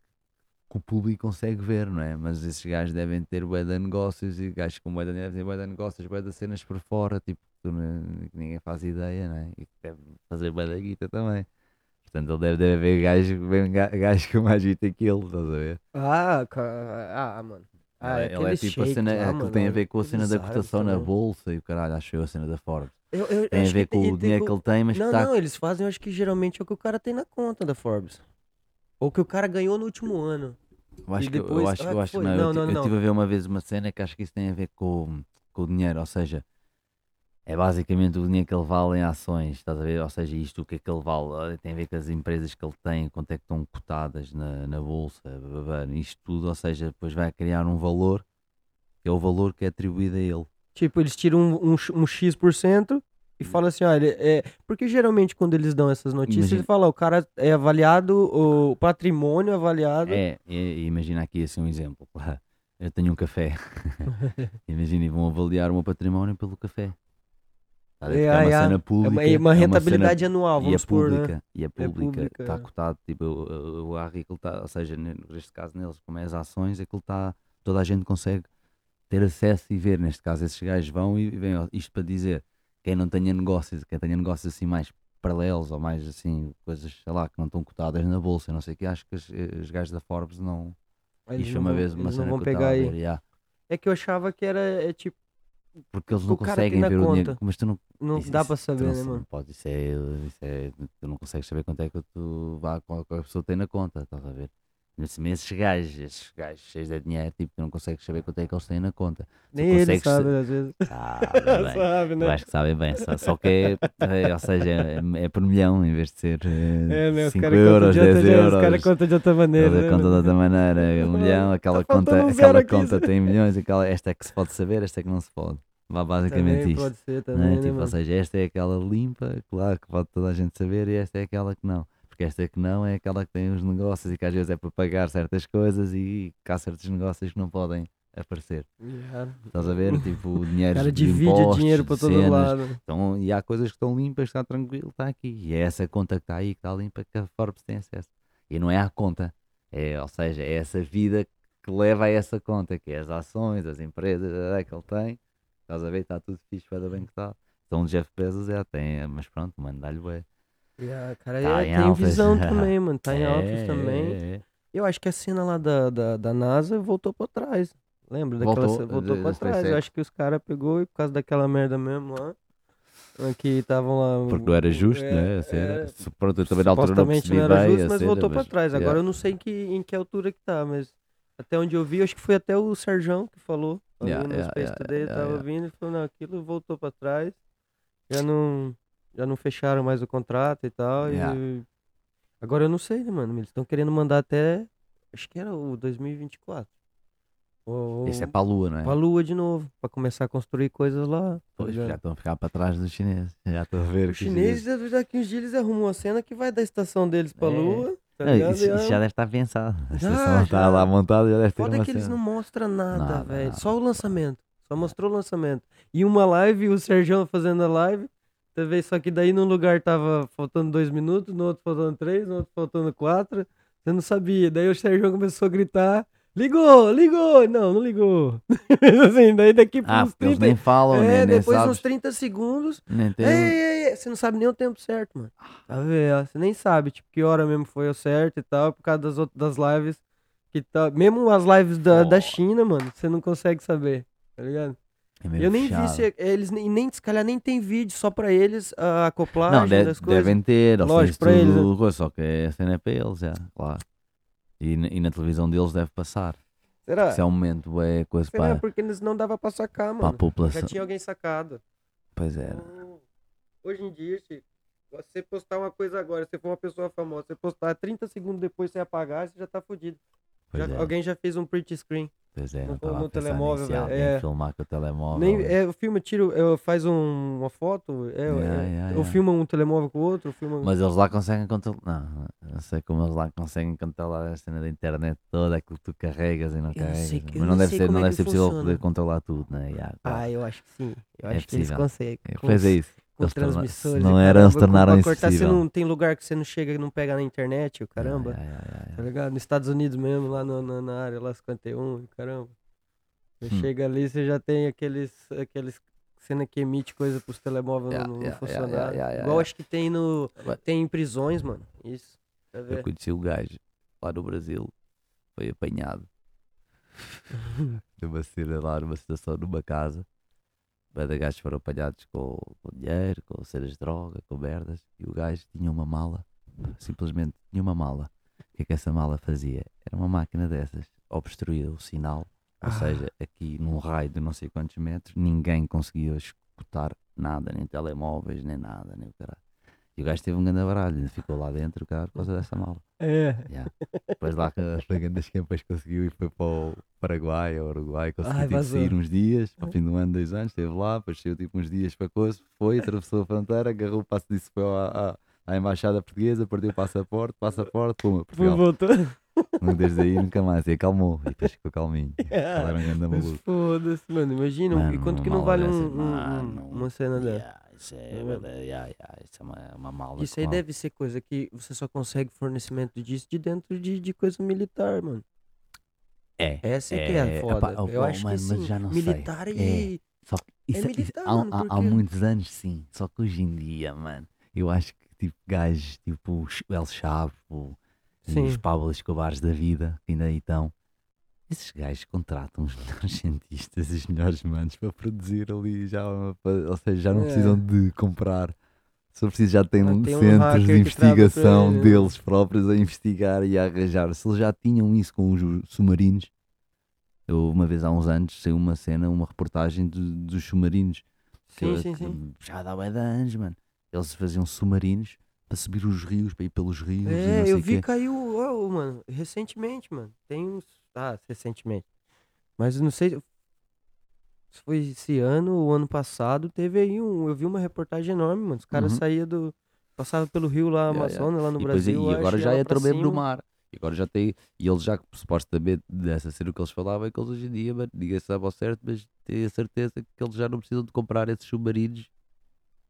o público consegue ver, não é? Mas esses gajos devem ter bué de negócios e gajos com bué de devem ter bué de negócios, bué de cenas por fora, tipo, que que ninguém faz ideia, não é? E que devem fazer bué da guita também. Portanto, ele deve, deve haver gajos, bem ga- gajos com mais que ele, estás a ver? Ah, ca- ah, mano. Ah, ele, ele é tipo a shakes cena, lá, aquilo tem a ver com a cena da cotação na bolsa e o caralho, acho eu a cena da Forbes. Eu, eu Tem a ver que com tem- o dinheiro com- que ele tem, mas Não, que tá. não, eles fazem, acho que geralmente é o que o cara tem na conta da Forbes. Ou que o cara ganhou no último ano. Eu acho e que, eu depois- acho, ah, eu que acho que não. Não, não, eu não. tive a ver uma vez uma cena que acho que isso tem a ver com, com o dinheiro, ou seja, é basicamente o dinheiro que ele vale em ações, estás a ver? Ou seja, isto, o que é que ele vale, tem a ver com as empresas que ele tem, quanto é que estão cotadas na, na bolsa, blá, blá, blá, isto tudo, ou seja, depois vai criar um valor, que é o valor que é atribuído a ele. Tipo, eles tiram um, um, X- um X% e falam assim, olha, é... porque geralmente quando eles dão essas notícias, Imagina- eles falam, o cara é avaliado, o patrimônio é avaliado. É, e imagina aqui assim um exemplo. Eu tenho um café. imagina, vão avaliar o meu património pelo café. Tá a ver? É, Porque é uma é, cena É pública. uma, é uma cena- rentabilidade anual, e é vamos supor, né? pública, e é pública, está é. cotado, tipo, o, ARRI, tá, ou seja, ne- neste caso neles, como é as ações, aquilo está, toda a gente consegue ter acesso e ver, neste caso esses gajos vão e vêm, isto para dizer, quem não tenha negócios, quem tenha negócios assim mais paralelos ou mais assim, coisas, sei lá, que não estão cotadas na bolsa, não sei o que, acho que os, os gajos da Forbes não, Eles isto não uma vez uma não cena vão que pegar aí. ver, yeah. É que eu achava que era, é, tipo, porque eles não conseguem ver o dinheiro, conta. mas tu não não Isso- dá tu saber, não né, mano? Pode, isso é, isso é, tu não consegues saber quanto é que tu vá, qual qual a pessoa tem na conta, estás a ver? Mas esses gajos, esses gajos cheios de dinheiro, tipo, tu não consegues saber quanto é que eles têm na conta. Nem eles consegues sa- sabem, às vezes. Sabem bem. Sabe, Eu né? acho que sabem bem, só, só que é, é, ou seja, é, é por milhão em vez de ser É, né? Os 5 caras contam euros, de outra 10 jeito, euros. Os caras contam de outra maneira. Né, contam de outra maneira, é um milhão, aquela Tá conta, aquela conta tem milhões, aquela, esta é que se pode saber, esta é que não se pode. Vá basicamente Também isto. pode ser não é? também, né, Tipo, ou seja, esta é aquela limpa, claro que pode toda a gente saber, e esta é aquela que não. Porque esta que não é aquela que tem os negócios e que às vezes é para pagar certas coisas e que há certos negócios que não podem aparecer. Yeah. Estás a ver? Tipo, dinheiro cara de divide impostos, dinheiro pra todo cenas. lado. Então, e há coisas que estão limpas, está tranquilo, está aqui. E é essa conta que está aí, que está limpa, que a Forbes tem acesso. E não é a conta, é, ou seja, é essa vida que leva a essa conta, que é as ações, as empresas é, que ele tem. Estás a ver? Está tudo fixe, vai bem que está. Então, o Jeff Bezos já tem, mas pronto, manda-lhe bem. Yeah, cara, Tá é, em tem altas. visão também, mano. Tá em É, é, também. é. Eu acho que a cena lá da, da, da NASA voltou pra trás. Lembra daquela Voltou, cena? Voltou da- pra trás. Eu acho que os caras pegou e por causa daquela merda mesmo lá. eh, Que estavam lá. Porque não era justo, é, né? A cena. é, Pronto, eu também na altura não percebi não era bem justo, mas cena, voltou pra mas, trás. yeah. Agora eu não sei em que, em que altura que tá, mas até onde eu vi, acho que foi até o Serjão que falou. Ali Yeah, yeah, yeah, Today, yeah, tava vindo e falou, não, aquilo voltou pra trás. Já não, já não fecharam mais o contrato e tal. E agora eu não sei, né, mano? Eles estão querendo mandar até, acho que era o 2024. Ou, Isso é para a Lua, não é? pra Lua de novo, pra começar a construir coisas lá. tá Pois, já estão a ficar para trás dos chineses. Já estou a ver. Os que chineses, daqui uns dias eles arrumam uma cena que vai da estação deles pra É. Lua. Tá Não, isso, E isso é- já deve estar pensado. A Já, já. lá montada, já deve ter Foda uma que eles não mostram nada, Nada, velho. nada. Só o lançamento. Só mostrou o lançamento. E uma live, o Sérgio fazendo a live. Talvez só que daí num lugar tava faltando dois minutos, no outro faltando três, no outro faltando quatro. Você não sabia. Daí o Sérgio começou a gritar: Ligou, ligou! Não, não ligou. assim, daí daqui Ah, uns porque eles 30. nem falam, é, nem depois sabes. uns 30 segundos. Nem tem... Ei, ei, ei, você não sabe nem o tempo certo, mano. Tá vendo? Você nem sabe, tipo, que hora mesmo foi o certo e tal, por causa das outras das lives. Que tá... Mesmo as lives da, da Oh. China, mano, você não consegue saber, tá ligado? É Eu nem vi se eles nem, nem, se calhar nem tem vídeo só pra eles a acoplagem Não, de- das coisas. devem ter, Lógico, pra eles, coisa, só que a cena é para eles, já, claro. E, na- e na televisão deles deve passar. Será? Isso é um momento, é coisa Será? para, Porque eles não dava pra sacar, mano. população. Já tinha alguém sacado. Pois é. Então, Hoje em dia, Chico, você postar uma coisa agora, você for uma pessoa famosa, você postar 30 segundos depois você apagar, você já tá fudido. Já- é, Alguém já fez um print screen. Pois é, no- não no pensar telemóvel, é. filmar com o telemóvel. Nem, é, o filme tira, é, faz um- uma foto, é, Yeah, é, yeah, ou filma um telemóvel com o outro, filma... Mas eles lá conseguem controlar. Não, não sei como eles lá conseguem controlar a cena da internet toda, aquilo que tu carregas e não Eu carregas. sei Mas não não deve ser, não é deve ser possível poder controlar tudo, né? Yeah, claro. Ah, eu acho que sim. Eu É acho que eles possível. conseguem. É, pois é isso. Com torna- transmissores. se não era, eles tornaram cortar, você não Tem lugar que você não chega e não pega na internet, o caramba. Yeah, yeah, yeah. Tá ligado? Nos Estados Unidos mesmo, lá no- na, na área, lá 51, caramba. Você Hum. chega ali, você já tem aqueles, aqueles cena que emite coisa pros telemóveis Yeah, não, não yeah, funcionar. yeah, Igual acho que tem no. Tem em prisões, mano. Isso. Eu conheci o gajo lá no Brasil, foi apanhado numa cena lá, numa situação, numa casa. Bada gajos foram apanhados com, com dinheiro, com cenas de droga, com merdas. E o gajo tinha uma mala, simplesmente tinha uma mala. O que é que essa mala fazia? Era uma máquina dessas, obstruía o sinal. Ou Ah. seja, aqui num raio de não sei quantos metros, ninguém conseguia escutar nada, nem telemóveis, nem nada, nem o caralho. E o gajo teve um grande baralho, ainda ficou lá dentro, cara, por causa dessa mala. É. Yeah. Depois lá que as grandes campas conseguiu e foi para o Paraguai ou Uruguai, conseguiu Ai, tipo, sair uns dias, ao fim do ano, dois anos, esteve lá, depois saiu tipo uns dias para coisa, foi, atravessou a fronteira, agarrou o passo disso, foi à, à, à embaixada portuguesa, perdeu o passaporte, passaporte, puma, Foi Portugal. voltou. Desde aí nunca mais, e acalmou, e depois ficou calminho. Ele era um grande Mas maluco. foda-se, mano. Imagina, Mano, e quanto que não vale um- dessa, um- um- uma cena dessa? Yeah, isso é, vendo? verdade, yeah, yeah, isso é uma, uma mala. Isso aí deve ser coisa que você só consegue fornecimento disso de dentro de, de coisa militar, mano. É, Essa é, que é É, a foda. epá, oh, Eu acho mano, que mas sim, já não sei. militar É. e... Só que isso, isso- militar, há, mano, há- há porque- muitos anos sim, só que hoje em dia, mano, eu acho que tipo gajos tipo El Chapo e Sim. os Pablo Escobares da vida, que ainda aí estão, esses gajos contratam os melhores cientistas e os melhores manos para produzir ali já, para- ou seja, já não É. precisam de comprar. For preciso, já têm um tem um centros hacker de para investigação né? deles próprios a investigar e a arranjar. Se eles já tinham isso com os submarinos, eu uma vez há uns anos saiu uma cena, uma reportagem de- dos submarinos. Sim, que- sim, que sim. Já dá bué de anos, mano. Eles faziam submarinos para subir os rios, para ir pelos rios. e É, eu vi quê. caiu, ó, mano, recentemente, mano. Tem uns. Ah, recentemente. Mas não sei se foi esse ano ou ano passado. Teve aí um. Eu vi uma reportagem enorme, mano. Os caras Uhum. saíam do. Passavam pelo rio lá, Yeah, Amazonas, lá no E, depois- Brasil. e acho, agora já é do cima. mar. E agora já tem. E eles já supostamente dessa ser o que eles falavam é que eles hoje em dia, mano, diga-se ao certo, mas tenho a certeza que eles já não precisam de comprar esses submarinos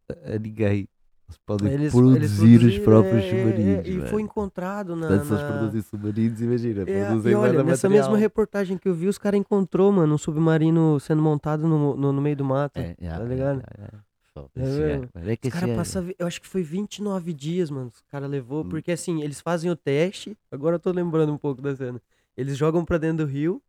a, a ninguém. Eles podem Eles- produzir eles os próprios é, é, é, submarinos. E foi encontrado na. Portanto, se eles produzirem submarinos, imagina, É, produzem e olha, nessa material. mesma reportagem que eu vi, os caras encontrou, mano, um submarino sendo montado no, no, no meio do mato. É, tá é, ligado? é, é. Foda, É é que Os caras passam, eu acho que foi 29 dias, mano, os caras levou, Hum. porque assim, eles fazem o teste, agora eu tô lembrando um pouco da cena. Eles jogam pra dentro do rio,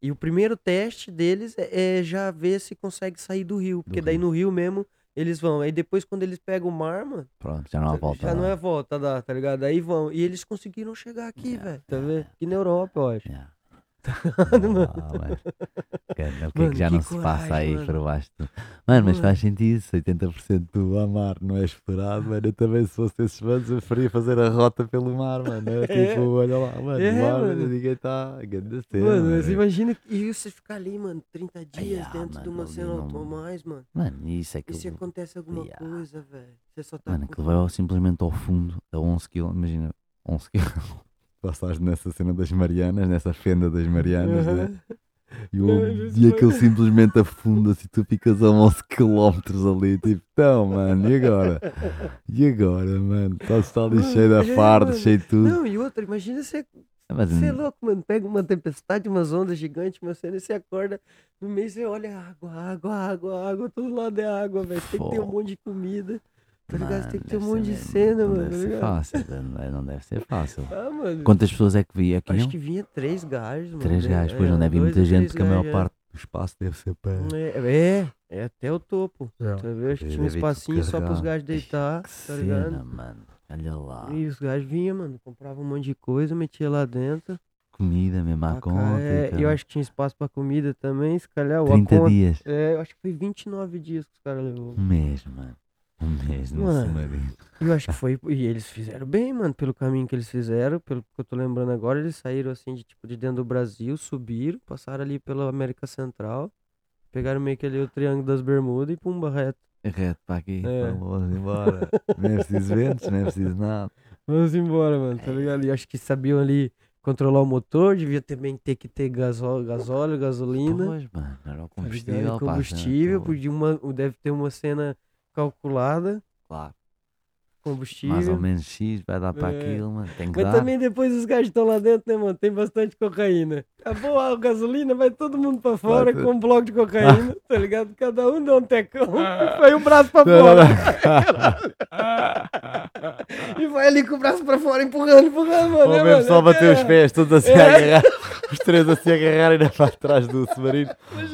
e o primeiro teste deles é, já ver se consegue sair do rio, porque daí rio. no rio mesmo eles vão. Aí depois quando eles pegam o mar, mano, Pronto, já não há volta. já não é volta, dá, tá ligado? Aí vão, e eles conseguiram chegar aqui, Yeah, velho, tá yeah, vendo? Aqui na Europa, eu acho. Yeah. Mano. Ah, Cara, o que é Mano, que já que não se passa coragem, aí mano. por baixo do... Mano, mas Mano. faz sentido, se 80% do mar não é explorado, mano, eu também se fosse esses manos eu preferia fazer a rota pelo mar, mano, é, É. tipo, olha lá, mano, É, o mar, mano. ninguém está, grande cena, Mano, mas mano. imagina que e você ficar ali, mano, 30 dias ah, dentro de mano, uma cena não- ou mais, mano. Mano, isso é que... E se acontece alguma Yeah. coisa, velho? Você só tá. Mano, com- aquilo vai simplesmente ao fundo, a 11 km, imagina, 11 km. Passaste nessa cena das Marianas, nessa fenda das Marianas, né? E, o- Não, isso e foi- aquilo simplesmente afunda-se e tu ficas a 11 km ali, tipo, então, mano, e agora? E agora, mano? Estás está ali cheio de fardo, mano. cheio de tudo. Não, e outra, imagina você. Mas, Você é louco, mano. Pega uma tempestade, umas ondas gigantes, cena e você acorda. No meio você olha água, água, água, água, todo lado é água, velho. Tem que ter um monte de comida. Tá ligado? Tem que ter um deve monte de mesmo, cena, não mano. Deve tá ser fácil, não deve- não deve ser fácil. Ah, mano. Quantas pessoas é que vi aqui? Acho não? que vinha três gajos, mano. Três gajos, pois É, não deve ir dois muita gente, porque a maior é. parte do espaço deve ser para. É, é, é até o topo. É. Tá vendo? Acho que Deve tinha um espacinho só pros carregado. gajos deitar, Que tá ligado? cena, mano. Olha lá. E os gajos vinham, mano, compravam um monte de coisa, metia lá dentro. Comida mesmo cá, conta. é, e e eu acho que tinha espaço pra comida também, se calhar. o 30 conta- dias. É, eu acho que foi 29 dias que os caras levou. Mês, mano. Um mês no Mano. eu acho que foi. E eles fizeram bem, mano, pelo caminho que eles fizeram, pelo que eu tô lembrando agora, eles saíram assim de tipo de dentro do Brasil, subiram, passaram ali pela América Central, pegaram meio que ali o Triângulo das Bermudas e pumba reto. Reto para aqui. É. Vamos embora. não é preciso ventos, não é preciso nada. Vamos embora, mano, tá ligado? E acho que sabiam ali controlar o motor, devia também ter que ter gasóleo, gasóleo gasolina. Pois, mano. Era o tá combustível. pá, combustível, pô, podia uma, deve ter uma cena calculada, Claro combustível. Mais ou menos X, vai dar para é. aquilo, mano. Tem que mas dar. também depois os gajos estão lá dentro, né, mano? Tem bastante cocaína. Acabou a gasolina, vai todo mundo para fora com um bloco de cocaína, tá ligado? Cada um dá um tecão e vai o um braço para fora. e vai ali com o braço para fora, empurrando, empurrando, mano. Ou né, mesmo mano? só bater é. os pés, todos assim é. a agarrar. Os três assim a agarrarem né, para trás do submarino.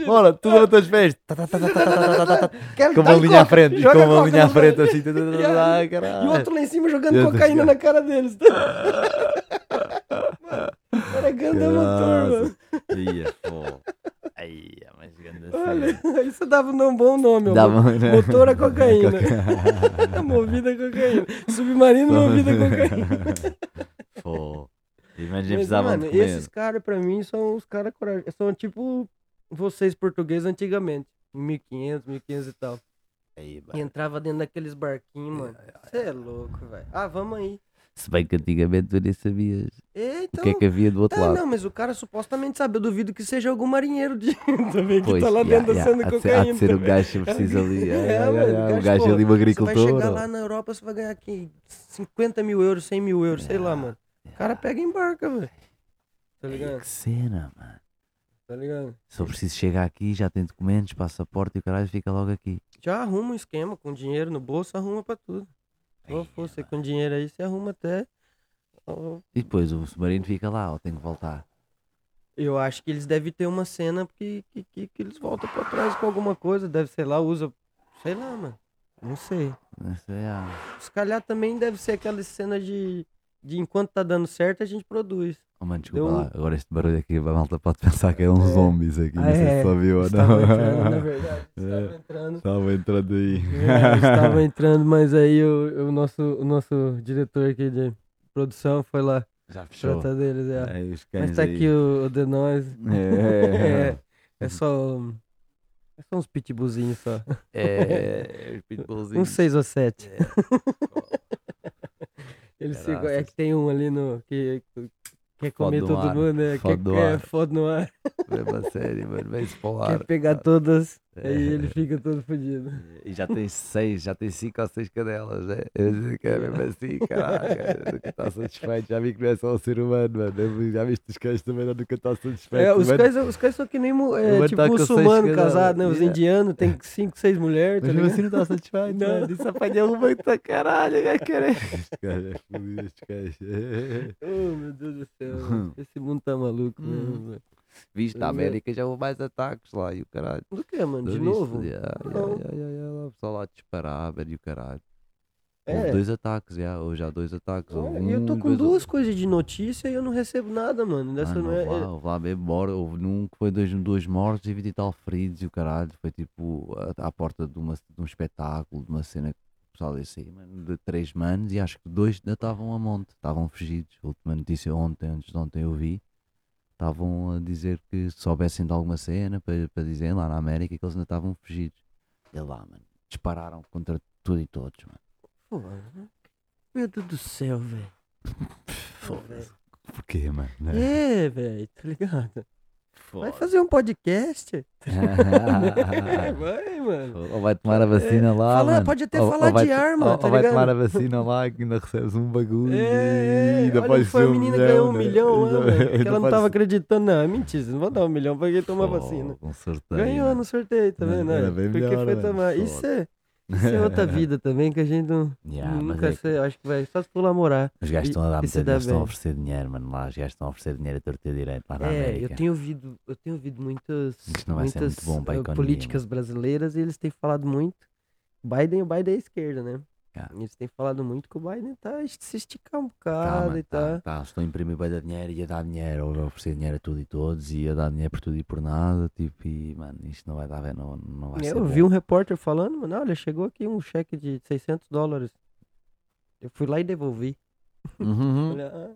Bora, tu a os pés. Tá, tá, tá, com uma linha à frente, com uma linha à frente assim. Caralho. E o outro lá em cima jogando cocaína na cara deles. Era ganda motor, mano. Ia, pô. Aí, mas grande Olha, isso dava um bom nome. Dava, Motor a cocaína. movida a cocaína. Submarino movida a cocaína. Pô. Imagina, Mas, precisavam mano, esses caras pra mim são os caras corajosos. São tipo vocês portugueses antigamente. 1500, 1500 e tal. Aí, E entrava dentro daqueles barquinhos, mano. Você é louco, velho. Ah, vamos aí. Se bem que antigamente tu nem sabias Eita, o que é que havia do outro Tá, lado. não, mas o cara supostamente sabe. Eu duvido que seja algum marinheiro de também que Pois, tá lá ya, dentro de ser- cocaína. Há de ser um gajo que precisa ali. É, É, é, mano, é, o um gajo pô, ali, um Você vai agricultor. chegar lá na Europa, você vai ganhar aqui 50 mil euros, 100 mil euros, sei lá, mano. O cara pega e embarca, velho. Tá ligado? Que cena, mano. Tá ligado? Se eu preciso chegar aqui, já tem documentos, passaporte e o caralho fica logo aqui. Já arruma um esquema com dinheiro no bolso, arruma pra tudo. For você com dinheiro aí, você arruma até. ó, E depois o submarino fica lá, ó, tem que voltar. Eu acho que eles devem ter uma cena que, que, que, que eles voltam pra trás com alguma coisa. Deve, sei lá, usa. Sei lá, mano. Não sei. Isso é, ah, Se calhar também deve ser aquela cena de, de enquanto tá dando certo, a gente produz. Oh, mano, desculpa Deu- lá. Agora este barulho aqui, a malta pode pensar que é uns zombies aqui. Não Ah, sei é. se só viu ou Estava entrando, na não. verdade. Estava É. entrando. Estava entrando aí. É, estava entrando, mas aí o, o, nosso, o nosso diretor aqui de produção foi lá Já fechou. tratar deles. É. Cães Mas tá aí. aqui o, o de nós. É, É, é só. É só uns pitbullzinhos só. é, os pitbullzinhos. Uns 6 ou 7. É. Caraças. ficam, é que tem um ali no. que quer comer todo mundo, né? Quer, quer ar. foda no ar. Mesmo a sério, mano. Vem-se para o ar. Quer pegar todas. Aí ele fica todo fodido. E já tem seis, já tem cinco ou seis cadelas, né? Eu disse que é mesmo assim, caralho. Nunca está satisfeito. Já vi que não é só o ser humano, mano. Já viste os cães também, não nunca está satisfeito. É, os cães, os cães são que nem é, tipo tá seis muçulmano casado, né? Os Yeah. indianos tem 5, 6 mulheres, tá Mas ligado? assim não está satisfeito, Não. mano. Isso apanha uma muito da caralho, vai querer. Este gajo é fodido, este gajo. Oh, meu Deus do céu. Esse mundo tá maluco Hum. mesmo, velho. Viste, na América já houve mais ataques lá e o caralho. Do que, mano? De novo? ya, ya, ya, lá, O pessoal lá disparar, velho, e o caralho. É. Houve dois ataques, já. Hoje há dois ataques. E eu tô com duas coisas de notícia e eu não recebo nada, mano. Dessa Ah, não não, é. lá, houve lá mesmo, houve num que foi dois, dois mortos e 20 e tal feridos e o caralho, foi tipo à, porta de, uma, de um espetáculo, de uma cena que o pessoal disse aí, mano, de três manos e acho que dois ainda estavam a monte, estavam fugidos. Última notícia ontem, antes de ontem eu vi, estavam a dizer que se soubessem de alguma cena para, para dizer lá na América que eles ainda estavam fugidos. E lá, mano, dispararam contra tudo e todos, mano. Pô, meu Deus do céu, velho. Foda-se. Porquê, mano? É, velho, tá ligado? Vai fazer um podcast? É, vai, mano. Ou vai tomar a vacina lá, Fala- mano. pode até Ou- falar ou vai de arma, ou, tá ou vai tomar a vacina lá que ainda recebes um bagulho É, e é, ainda olha, pode foi ser a um menina que ganhou um né? milhão. Que ainda ela não pode tava ser- acreditando, não. É mentira, não vão dar um milhão pra quem tomar vacina. Com sorteio. Ganhou no sorteio, tá vendo? É, bem Porque melhor, foi né? tomar. Isso é, isso é outra vida também que a gente não, Yeah, nunca é que sei. Acho que vai só se for lá morar. Os gajos estão a dar muita eles estão a oferecer dinheiro, mano. Lá os gajos estão a oferecer dinheiro a torta a direito lá na É, América. eu tenho ouvido, eu tenho ouvido muitas, muitas eh, economia, políticas brasileiras e eles têm falado muito. Biden, o Biden é esquerda, né? Ah. Eles têm falado muito que o Biden tá est- se esticar um Tá, bocado mano, e tá, tá. tá. Estou a imprimir bem de dinheiro e a dar dinheiro, ou oferecer dinheiro a tudo e todos, e a dar dinheiro por tudo e por nada, tipo, e, mano, isto não vai dar não, não vai ser Eu bom. vi um repórter falando, mano, olha, chegou aqui um cheque de 600 dólares. Eu fui lá e devolvi. Uhum. Olha, ah,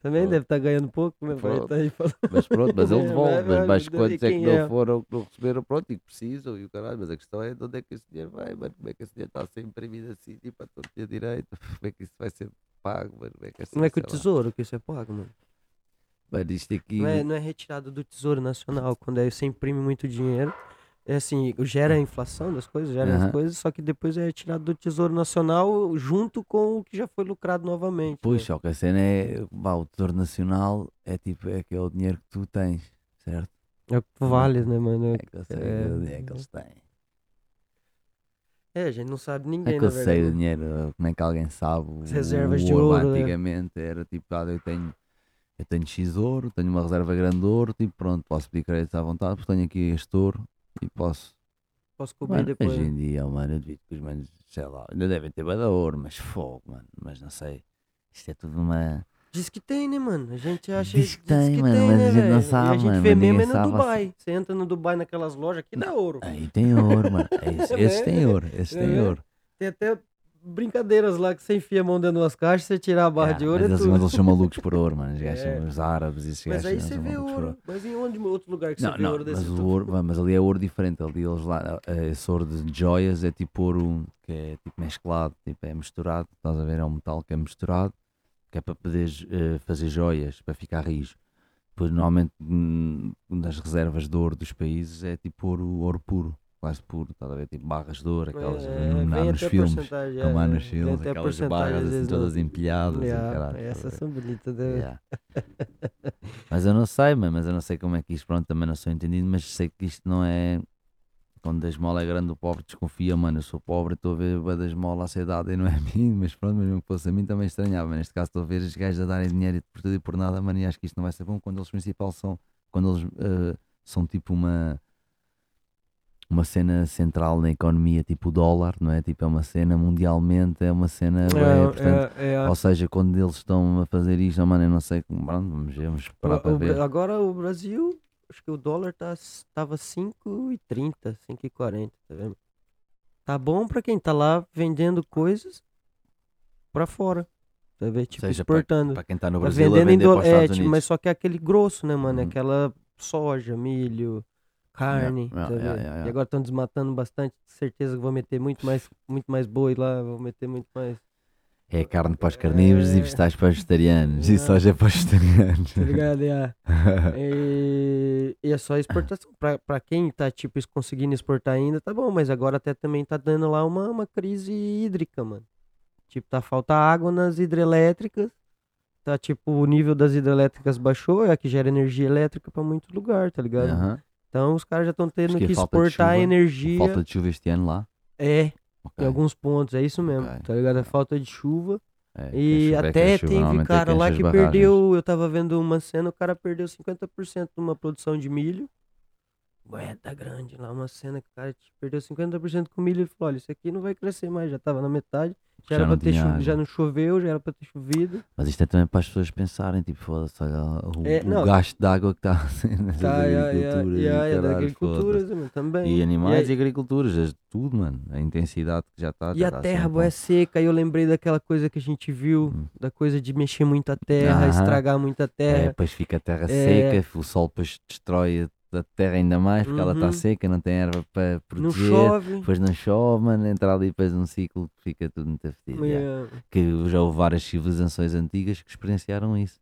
também Pronto. deve estar ganhando pouco, né? Vai Pronto. tá. Mas pronto, mas ele É, devolve. Mas, mas quantos é que não é? foram, que não receberam, pronto, e que precisam, e o caralho. Mas a questão é de onde é que esse dinheiro vai, mano. Como é que esse dinheiro está a ser imprimido assim, tipo, a todo dia direito? Como é que isso vai ser pago, mano? Como é que, Não é que o sei lá. tesouro que isso é pago, mano. Mano, isto aqui. Não é, não é retirado do tesouro nacional. Quando aí você imprime muito dinheiro, é assim, gera a inflação das coisas, gera Aham. as coisas, só que depois é retirado do tesouro nacional junto com o que já foi lucrado novamente. Pois, né? só que a cena é. O tesouro nacional é tipo, é aquele dinheiro que tu tens, certo? É o que tu vales, né, mano? É que eu sei É. o dinheiro que eles têm. É, a gente não sabe É ninguém, que na eu sei o dinheiro, como é que alguém sabe? As o- reservas o de ouro ouro, né? Antigamente era tipo, ah, eu tenho, eu tenho X ouro, tenho uma reserva grande de ouro, tipo, pronto, posso pedir crédito à vontade, porque tenho aqui este ouro e posso. Posso cobrir Mano, depois. hoje em dia, mano, eu devido que os manos, sei lá, ainda devem ter bada ouro, mas fogo, mano, mas não sei. Isto é tudo uma. Diz que tem, né, mano? A gente acha Diz que tem, mano, mas a gente não sabe, E a gente mano, vê mesmo é no Dubai. Você entra no Dubai naquelas lojas, aqui dá ouro. Aí tem ouro, mano. Esse, esse tem ouro, esse tem É. ouro. Tem até brincadeiras lá que você enfia a mão dentro de umas caixas, você tirar a barra É, de ouro mas é mas eles são malucos por ouro, mano. Os gajos É. os árabes e esses Mas aí você vê ouro. Mas em onde outro lugar que Não, você vê não, ouro desse mas, tipo? ouro, mas ali é ouro diferente. Ali eles lá, eh, esse ouro de joias é tipo ouro que é tipo mesclado, tipo, é misturado. Estás a ver? É um metal que é misturado, que é para poderes eh, fazer joias, para ficar rijo. Pois normalmente hum, nas reservas de ouro dos países é tipo ouro, ouro puro, quase puro. Estás a ver? Tipo barras de ouro, aquelas É, no- vem nos até filmes. Como há é, nos filmes, aquelas barras assim, todas não- empilhadas. Yeah, caralho, essas são bonitas. né? Yeah. mas eu não sei, mano, mas eu não sei como é que isto, pronto, também não sou entendido, mas sei que isto não é. Quando a esmola é grande, o pobre desconfia, mano. Eu sou pobre, estou a ver a da esmola a ser dada e não é a mim, mas pronto, mesmo que fosse a mim também estranhava. Mas neste caso, estou a ver os gajos a darem dinheiro por tudo e por nada, mano, e acho que isto não vai ser bom quando eles principal são, quando eles eh, são tipo uma. Uma cena central na economia, tipo o dólar, não é? Tipo, é uma cena mundialmente, é uma cena. bué, portanto, é, é, ou seja, quando eles estão a fazer isto, oh, mano, eu não sei como. Vamos ver, vamos esperar O- para o- ver. Agora o Brasil, acho que o dólar tá, tava 5,30, 5,40, tá vendo? Tá bom pra quem tá lá vendendo coisas pra fora. Tá vendo? Tipo, seja, pra- exportando. Para quem está no Tá Brasil, a vendendo em vender para dólar. É, tipo, mas só que é aquele grosso, né, mano? Uhum. Aquela soja, milho, carne. Yeah, tá yeah, yeah. E agora estão desmatando bastante. Certeza que vou meter muito mais, muito mais boi lá. Vou meter muito mais. É carne para os carnívoros É. e vegetais para os vegetarianos. E Yeah. soja para os vegetarianos. Tá ligado? Yeah. E, e é só exportação. Pra quem tá, tipo, conseguindo exportar ainda, tá bom. Mas agora até também tá dando lá uma, uma crise hídrica, mano. Tipo, tá falta água nas hidrelétricas. Tá, tipo, o nível das hidrelétricas baixou, é a que gera energia elétrica pra muito lugar, tá ligado? Aham. Então os caras já estão tendo que falta de exportar chuva, energia. Falta de chuva este ano lá. É, Ok. em alguns pontos, é isso mesmo, Ok. tá ligado? É falta de chuva. É, que a E é que a até chuva teve é cara lá que perdeu. Eu tava vendo uma cena, o cara perdeu 50% de uma produção de milho. Ué, tá grande lá, uma cena que o cara perdeu 50% com milho. Ele falou: olha, isso aqui não vai crescer mais, já tava na metade. Já, Já era não pra ter cho- já não choveu, já era pra ter chovido. Mas isto é também para as pessoas pensarem, tipo, foda-se, olha o, É, o gasto de água que está nessa Tá, e a- e a- agricultura. e a- e a da agricultura também. E animais e, a- agriculturas, as- tudo, mano. A intensidade que já está. E a terra boa é seca, e eu lembrei daquela coisa que a gente viu, Hum. da coisa de mexer muita terra, Aham. estragar muita É, terra. depois fica a terra É. seca, o sol depois destrói a terra ainda mais porque ela está Uhum. seca, não tem erva para não proteger. chove. Depois não chove, mano, entra ali depois um ciclo que fica tudo muito fedido. yeah. Que já houve várias civilizações antigas que experienciaram isso.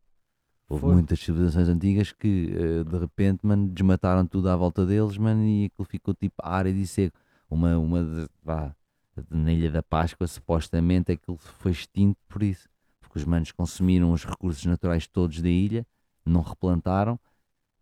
Houve Foi. muitas civilizações antigas que eh, de repente, mano, desmataram tudo à volta deles, mano, e aquilo ficou tipo árido e seco. Uma, uma de, vá, na Ilha da Páscoa, supostamente aquilo foi extinto por isso. Porque os manos consumiram os recursos naturais todos da ilha, não replantaram,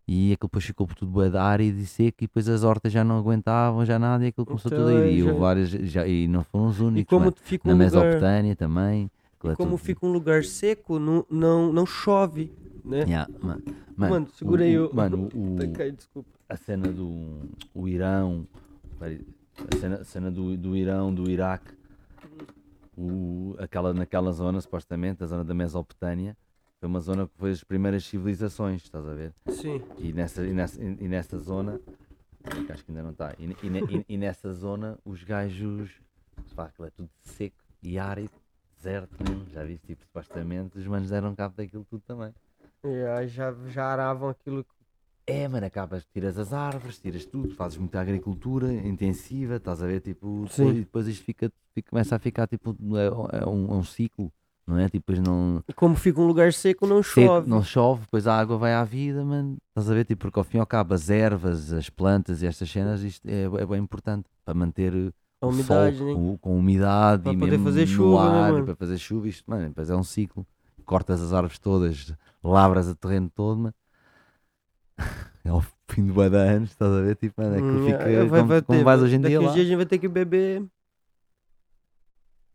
e aquilo depois ficou por tudo bué de árido e seco, e depois as hortas já não aguentavam, já nada, e aquilo começou Então, tudo a ir. aí E, já- várias, já, e não foram os E únicos, como mano. fica na um lugar, Mesopotâmia também. e é como tudo- fica um lugar seco, não, não, não chove, né? Yeah, ma- Mano, segura aí o- Mano, o, Tá desculpa. a cena do o Irão, a cena, a cena do, do Irão, do Iraque, o, aquela, naquela zona, supostamente, a zona da Mesopotâmia, foi uma zona que foi as primeiras civilizações, estás a ver? Sim. E nessa, e nessa, e nessa zona, que acho que ainda não está, e, e, e- e nessa zona os gajos, pá, aquilo é tudo seco e árido, deserto mesmo, já viste, tipo, supostamente os manos deram cabo daquilo tudo também. E aí já, já aravam aquilo. É, mano, acabas, tiras as árvores, tiras tudo, fazes muita agricultura intensiva, estás a ver, tipo, Sim. depois, depois isto fica, fica- começa a ficar, tipo, é, é um, é um ciclo, não é? Tipo, depois não, E como fica um lugar seco, não seco, chove. não chove, depois a água vai à vida, mano, estás a ver, tipo, porque ao fim e ao cabo as ervas, as plantas e estas cenas, isto é, é bem importante para manter A o umidade, sol né? com, com umidade Para e poder fazer chuva, né, ar, mano? para fazer chuva, isto, mano, depois é um ciclo, cortas as árvores todas, lavras o terreno todo, mano. É ao fim bué de anos, estás a ver? Tipo, mano, é que Hum, fica é, vai- como, vai como ter- vais hoje em daqui dia uns lá. dias a gente vai ter que beber.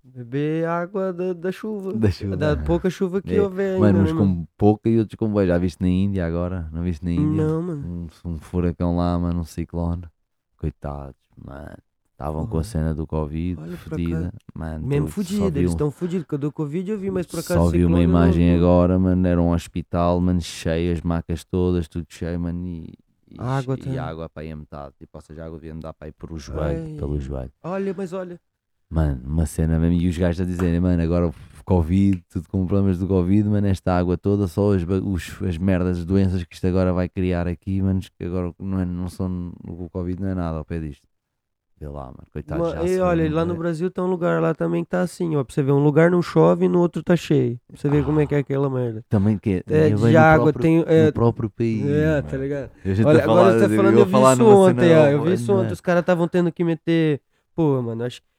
Beber água da, da chuva. Da chuva. Da pouca chuva que É, houver Mano, ainda. uns né, com pouca e outros com bué. Já viste na Índia agora? Não viste na Índia? Não, mano. Um, um furacão lá, mano, um ciclone. Coitados, mano. Estavam com a cena do Covid, Olha, fodida. Mano, Mesmo vi eles estão fudidos. Quando eu Covid eu vi, mas por acaso. Só vi uma imagem não- agora, mano. Era um hospital, mano, cheio, as macas todas, tudo cheio, mano. E, e, Água e também. água para aí a metade. Tipo, ou seja, a água devia andar para aí por o joelho, pelo Ai. joelho. Olha, mas olha. Mano, uma cena mesmo. E os gajos a dizerem, mano, agora o Covid, tudo com problemas do Covid, mano, esta água toda, só as, os, as merdas, as doenças que isto agora vai criar aqui, mano, que agora não, é, não são. O Covid não é nada ao pé disto. Vê lá, mano, coitado. Ma- já e olha, lá no mano. Brasil tem um lugar lá também que tá assim, ó. Pra você ver, um lugar não chove e no outro tá cheio. Pra você ver como é que é aquela merda. Também que É, também de água, próprio- tem, é, no próprio país. É, mano. tá ligado? Eu Olha, a agora falar, você tá eu falando, ia eu vi isso ontem, ó. Eu vi isso ontem, né? os caras estavam tendo que meter. Pô, mano, acho que.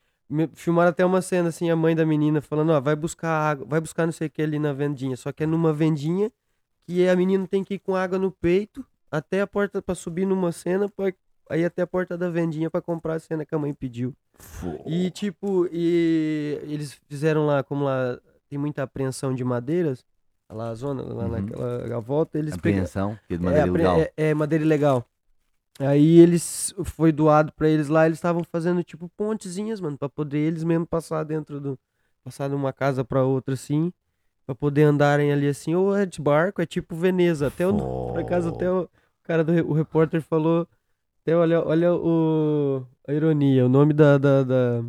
Filmaram até uma cena assim, a mãe da menina falando, ó, vai buscar água, vai buscar não sei o que ali na vendinha. Só que é numa vendinha que a menina tem que ir com água no peito até a porta pra subir numa cena, pra, aí até a porta da vendinha pra comprar a cena que a mãe pediu. E tipo, e eles fizeram lá, como lá tem muita apreensão de madeiras, lá a zona, lá Uhum. naquela a volta, eles pegaram. Apreensão, que é de É, ilegal. É, é madeira ilegal. Aí eles foi doado pra eles lá, eles estavam fazendo tipo pontezinhas, mano, pra poder eles mesmo passar dentro do passar de uma casa pra outra assim, pra poder andarem ali assim, ou é de barco, é tipo Veneza, até o por acaso até o cara do o repórter falou, até olha, olha o a ironia, o nome da da, da,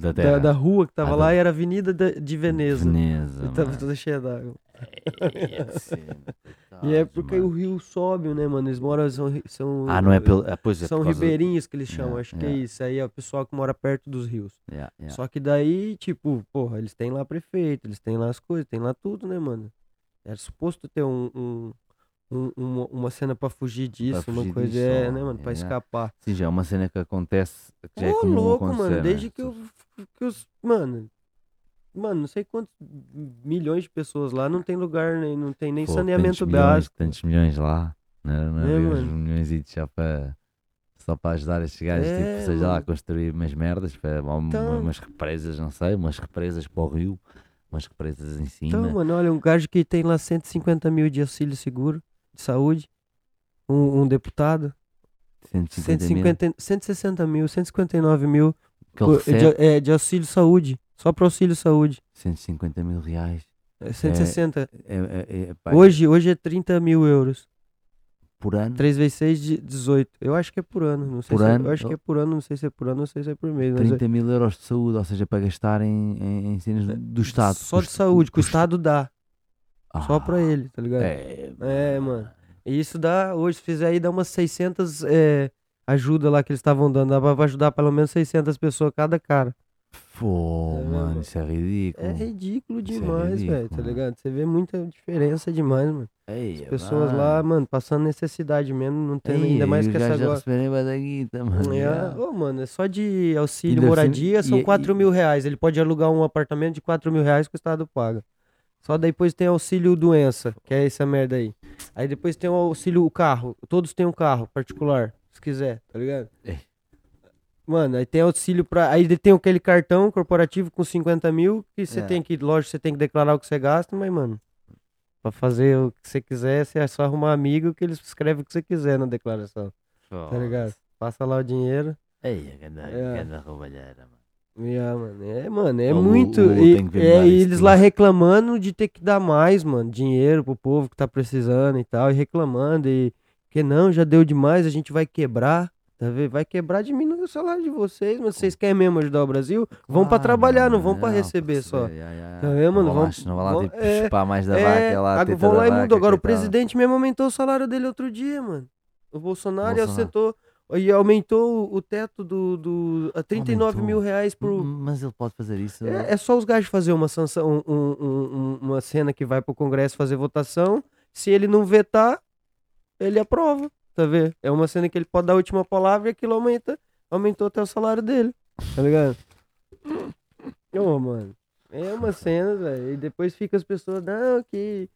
da da, da rua que tava Ah, lá da- era Avenida da- de Veneza. Veneza. E tava toda cheia d'água. É, E é porque mano. o rio sobe, né, mano? Eles moram são são Ah, não é pelo. ah, Pois é, são ribeirinhos que eles chamam, Yeah, acho que é yeah. isso. Aí é o pessoal que mora perto dos rios. Yeah, yeah. Só que daí, tipo, porra, eles têm lá prefeito, eles têm lá as coisas, tem lá tudo, né, mano? Era suposto ter um, um- um- uma, uma cena pra fugir disso, uma fugir coisa, disso, é, né, mano? Pra yeah. escapar. Sim, já é uma cena que acontece. Que é louco, mano, né? desde que eu. Que os, mano. Mano, não sei quantos milhões de pessoas lá não tem lugar, nem, não tem nem Pô, saneamento tantos básico. Tantos milhões lá. Não, era- não É, uns mano. milhões já para. Só para ajudar estes gajos, É, tipo, seja lá, a mano. construir umas merdas, para, uma- Então. umas represas, não sei, umas represas para o rio, umas represas em cima. Então, mano, olha, um gajo que tem lá 150 mil de auxílio seguro de saúde, um, um deputado, 150 mil, 150, 160 mil, 159 mil recebe, de, é, de auxílio saúde, só para auxílio saúde. 150 mil reais. É 160. É, é, é, pá, Hoje, hoje é 30 mil euros. por ano, 3 vezes 6, de 18. Eu acho que é por ano. Não sei Por se é- ano? eu acho que é por ano, não sei se é por ano, não sei se é por mês. mas é- 30 mil euros de saúde, ou seja, para gastar em, em, em cenas do- do Estado. Só de saúde, que o Estado dá. Só Ah, pra ele, tá ligado? É, É, mano. E isso dá, hoje, se fizer aí, dá umas 600 é, ajuda lá que eles estavam dando. Dá pra ajudar pelo menos 600 pessoas cada cara. Pô, É, mano, mano. isso é ridículo. É ridículo é demais, velho, ridículo, tá mano. ligado? Você vê muita diferença demais, mano. Ei, As pessoas lá, mano, passando necessidade mesmo, não tendo ainda mais que essa agora. da guita, mano. É, ô, mano, é só de auxílio Ainda por moradia cima- são e- 4 e- mil reais. Ele pode alugar um apartamento de 4 mil reais que o Estado paga. Só depois tem auxílio doença, que é essa merda aí. Aí depois tem o auxílio o carro. Todos têm um carro particular, se quiser, tá ligado? É. Mano, aí tem auxílio pra. Aí tem aquele cartão corporativo com 50 mil que você É. tem que, lógico, você tem que declarar o que você gasta, mas, mano, pra fazer o que você quiser, você é só arrumar amigo que eles escrevem o que você quiser na declaração, tá ligado? Passa lá o dinheiro. Ei, ganda, É. Yeah, mano. É, mano, é O muito. o Lu e, é, e eles lá reclamando de ter que dar mais, mano, dinheiro pro povo que tá precisando e tal, e reclamando, e que não, já deu demais, a gente vai quebrar. Tá vendo? Vai quebrar, diminui o salário de vocês, mas vocês querem mesmo ajudar o Brasil? Vão pra Claro, trabalhar, não vão pra receber só. Tá vendo, mano? Não vão não vai lá é, chupar mais da É, vaca lá, vão lá e. Agora o presidente mesmo aumentou o salário dele outro dia, mano. O Bolsonaro, e Bolsonaro. aumentou e aumentou o- teto do, do a 39 mil Aumentou. reais por, Mas ele pode fazer isso. É, é só os gajos fazer uma sanção, um- um- um- uma cena que vai pro Congresso fazer votação. Se ele não vetar, ele aprova, tá vendo? É uma cena que ele pode dar a última palavra e aquilo aumenta, aumentou até o salário dele, tá ligado? Ô, mano, é uma cena, velho. E depois fica as pessoas, não, que.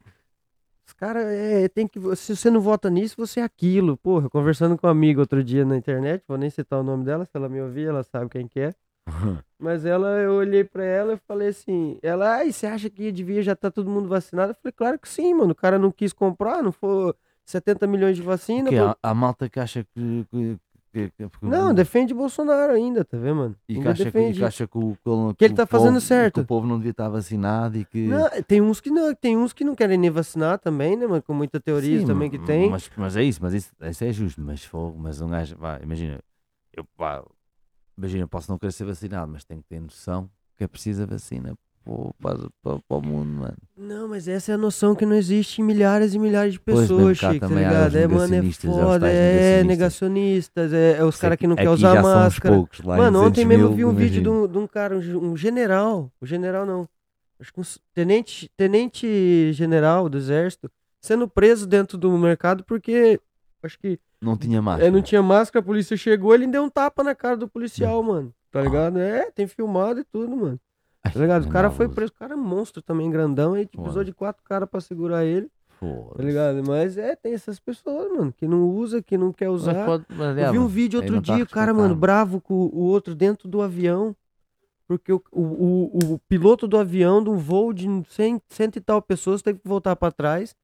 Os caras, é, tem que. Se você não vota nisso, você é aquilo. Porra, conversando com uma amiga outro dia na internet, vou nem citar o nome dela, se ela me ouvir, ela sabe quem que é. Mas ela, eu olhei pra ela e falei assim, ela, ai, você acha que devia já tá todo mundo vacinado? Eu falei, claro que sim, mano, o cara não quis comprar, não foi 70 milhões de vacina. Pô. há, há malta que acha que, que, Não, defende Bolsonaro ainda, tá vendo, mano? E que ainda acha que, defende. e que acha que o, que Que ele tá fazendo povo- certo. Que o povo não devia estar vacinado e que. Não, tem uns que não, tem uns que não querem nem vacinar também, né, mano? Com muita teoria Sim, também que tem. Mas, mas é isso, mas isso, isso é justo. Mas fogo, mas um gajo, vá, imagina, eu, pá, imagina, posso não querer ser vacinado, mas tenho que ter noção que é preciso a vacina para, o mundo, mano. Não, mas essa é a noção que não existe em milhares e milhares de pessoas, Chico, tá ligado? É, mano, é foda, tais é negacionistas. é, é os Sei caras que não querem aqui usar máscara. poucos, Mano, ontem 200 mesmo mil, vi um vídeo de um, de um cara, um, um general, um general não, acho que um tenente, tenente general do exército, sendo preso dentro do mercado porque, acho que Não tinha máscara. é, não tinha máscara, a polícia chegou, ele deu um tapa na cara do policial, mano. Tá ligado? É, tem filmado e tudo, mano. Tá ligado? O cara foi preso, o cara é monstro também, grandão, e precisou Foda. de quatro caras pra segurar ele, tá ligado? Mas é, tem essas pessoas, mano, que não usa, que não quer Mas usar. pode- mas, Eu vi um mano, vídeo aí outro não dia, o cara, mano, bravo com o outro dentro do avião. Porque o, o, o, o piloto do avião, de um voo de cem, cento e tal pessoas, teve que voltar pra trás.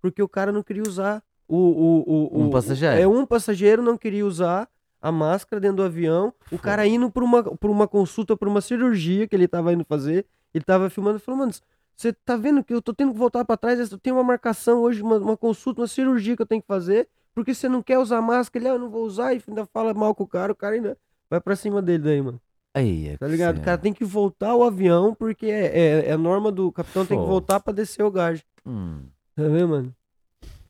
Porque o cara não queria usar. O, o, o, Um o- passageiro. É, um passageiro não queria usar a máscara dentro do avião. O cara indo por uma, por uma consulta, por uma cirurgia que ele tava indo fazer. Ele tava filmando e falou, mano, você tá vendo que eu tô tendo que voltar pra trás? Eu tenho uma marcação hoje, uma, uma consulta, uma cirurgia que eu tenho que fazer. Porque você não quer usar máscara, ele, ah, eu não vou usar, e ainda fala mal com o cara, o cara ainda vai pra cima dele daí, mano. Aí, é Tá ligado? O cara tem que voltar ao avião, porque é, é, é a norma do capitão, tem que voltar pra descer o gás. Hum. Tá vendo, mano?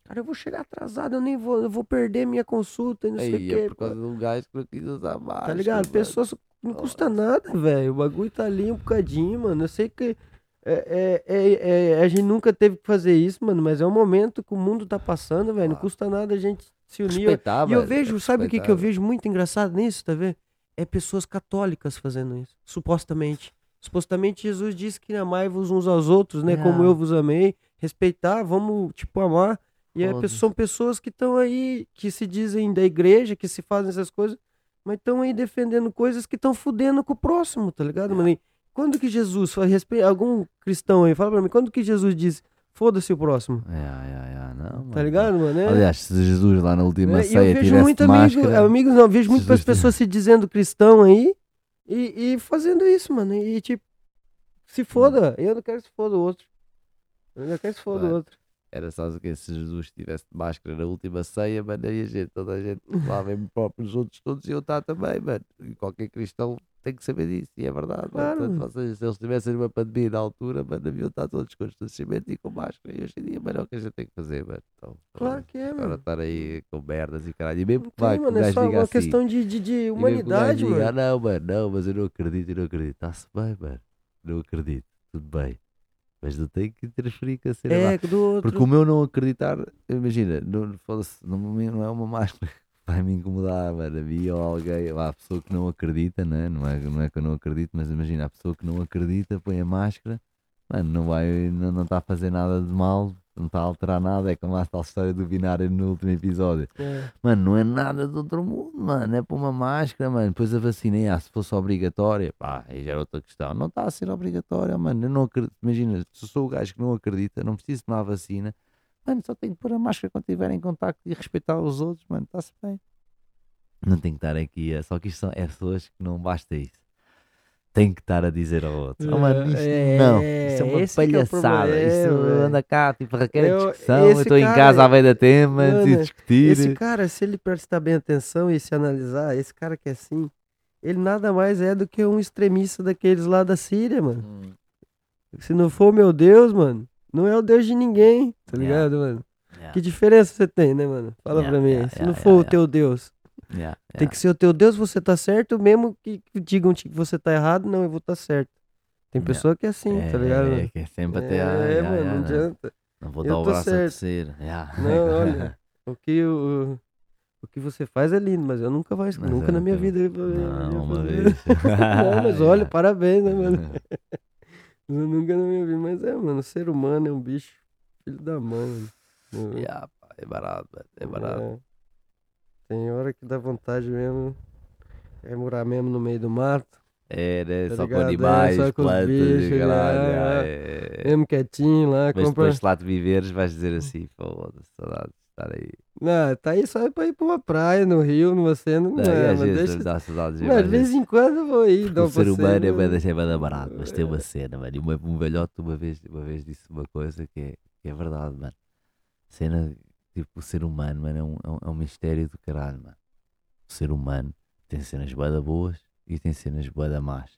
Cara, eu vou chegar atrasado, eu nem vou, eu vou perder minha consulta e não sei o Aí, quê. é por causa um gajo que não quis usar máscara. Tá ligado? Pessoas não custa nada, velho. O bagulho tá ali um bocadinho, mano. Eu sei que é, é, é- é- a gente nunca teve que fazer isso, mano, mas é o momento que o mundo tá passando, velho. Não Ah. custa nada a gente se unir. Respeitar, E eu vejo, é sabe o que, que eu vejo muito engraçado nisso, tá vendo? É pessoas católicas fazendo isso, supostamente. Supostamente Jesus disse que amai-vos uns aos outros, né? Como É. eu vos amei. Respeitar, vamos, tipo, amar. E é, são pessoas que estão aí, que se dizem da igreja, que se fazem essas coisas, mas estão aí defendendo coisas que estão fudendo com o próximo, tá ligado, mano? E quando que Jesus, algum cristão aí, fala pra mim, quando que Jesus diz, foda-se o próximo? É, é, é, não, Tá mano. ligado, mano? É- Aliás, se Jesus lá na última é, e eu ceia vejo muito amigo, amigos não, vejo muitas pessoas se dizendo cristão aí e, e fazendo isso, mano. E tipo, se foda, eu não quero que se foda o outro. Eu não quero que se foda o outro. Era só o que se Jesus tivesse de máscara na última ceia, mano, aí a gente, toda a gente lá mesmo próprio, os outros todos iam estar também, mano. E qualquer cristão tem que saber disso, e é verdade, Claro, mano. Portanto, se eles tivessem uma pandemia na altura, mano, deviam estar todos com distanciamento e com máscara. E hoje em dia, mano, é o que a gente tem que fazer, mano. Então, Claro que é, Agora mano. estar aí com merdas e caralho. E mesmo que vai, mano, é só diga uma assim, questão de, de, de e humanidade, diga, mano. Ah, não, mano, não, mas eu não acredito, eu não acredito. Está-se bem, mano. Não acredito, tudo bem. Mas não tem que interferir com a cena lá. É, do outro. Porque o meu não acreditar, imagina, não, não, não é uma máscara que vai me incomodar, mano. A mim ou alguém, lá, a pessoa que não acredita, né? não, é, não é que eu não acredito, mas imagina, a pessoa que não acredita põe a máscara, mano, não vai, não, não está a fazer nada de mal, não está a alterar nada. É como a tal história do binário no último episódio. É. Mano, não é nada do outro mundo, mano. É para uma máscara, mano. Depois a vacina, ah, se fosse obrigatória, pá, aí já era outra questão. Não está a ser obrigatória, mano. Eu não acredito. Imagina, se eu sou o gajo que não acredita, não preciso tomar a vacina, mano, só tenho que pôr a máscara quando estiver em contacto e respeitar os outros, mano. Está-se bem. Não tenho que estar aqui, é só que isto são é pessoas que não basta isso. Tem que estar a dizer ao outro. Oh, mano, isto É, não. É uma esse que é o palhaçada. isto velho. anda cá, tipo, requer Eu- discussão. Eu estou em casa à beira da tema, Mano, e discutir. Esse cara, se ele prestar bem atenção e se analisar, esse cara que é assim, ele nada mais é do que um extremista daqueles lá da Síria, mano. Hum. Se não for meu Deus, mano, não é o Deus de ninguém, tá Yeah. ligado, mano? Yeah. Que diferença você tem, né, mano? Fala Yeah, pra mim. yeah, Se yeah, não for yeah, o teu Deus, Yeah, tem que ser o teu Deus, você tá certo, mesmo que digam que você tá errado, não, eu vou estar certo. Tem pessoa que é assim, tá ligado? É, que é sempre até. É, mano, não né? adianta. Não vou Eu dar o braço certo. Yeah. Não, olha, o que o, o que você faz é lindo, mas eu nunca vai, Mas nunca na minha vida. eu- Não, eu- uma vez. Não, mas olha, parabéns, né, mano? Eu nunca na minha vida, mas é, mano, o ser humano é um bicho, filho da mãe, mano. Yeah, pá, é barato, é barato. É. Tem hora que dá vontade mesmo, é morar mesmo no meio do mato, É, né? Tá Só com ligado? É, animais, só com plantas, bichos, é, é. mesmo quietinho lá, Mas compra... depois lá te viveres vais dizer assim, foda-se, saudades. estar aí. Não, tá aí só pra ir pra uma praia, no Rio, numa cena. Não, Não, é, vezes deixa... dá saudades. Não, de vez em quando eu vou aí, dá o uma ser humano é bem deixar bem barato, mas tem uma cena, mano. E um velhote uma vez, uma vez disse uma coisa que é, que é verdade, mano. Cena, tipo, o ser humano, mano, é um, é um, é um mistério do caralho, mano. O ser humano tem cenas bué boas e tem cenas bué da más.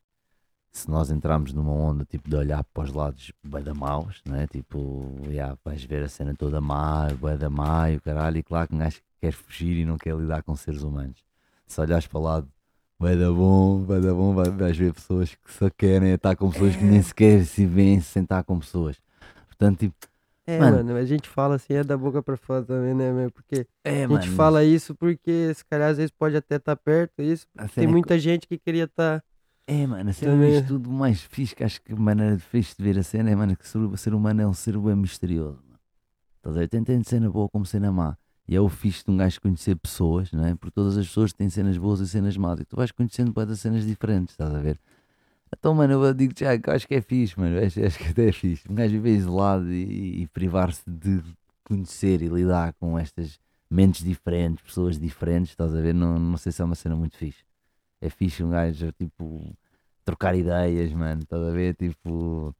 Se nós entrarmos numa onda, tipo, de olhar para os lados bué da maus, né? Tipo, já, vais ver a cena toda má, bué da má e o caralho, e claro que um gajo quer fugir e não quer lidar com seres humanos. Se olhares para o lado vai dar bom, vai dar bom, vai- vais ver pessoas que só querem estar com pessoas que nem sequer se veem sentar com pessoas. Portanto, tipo, É, Mano. mano, a gente fala assim, é da boca pra fora também, né, meu? Porque é, a gente fala isso porque esse cara às vezes pode até estar perto, isso. Tem é muita gente que queria tá estar. É, mano, a cena Também- disto tudo mais fixe, que acho que a maneira fixe de ver a cena é, mano, que o ser- humano é um ser bem misterioso. Mano. Estás a ver? Tem tanto cena boa como cena má. E é o fixe de um gajo conhecer pessoas, não é? Porque todas as pessoas têm cenas boas e cenas más. E tu vais conhecendo para cenas diferentes, estás a ver? Então, mano, eu digo já que acho que é fixe, mano. Acho, acho que até é fixe. Um gajo viver isolado e, e privar-se de conhecer e lidar com estas mentes diferentes, pessoas diferentes, estás a ver? Não, não sei se é uma cena muito fixe. É fixe um gajo, tipo, trocar ideias, mano, estás a ver? Tipo,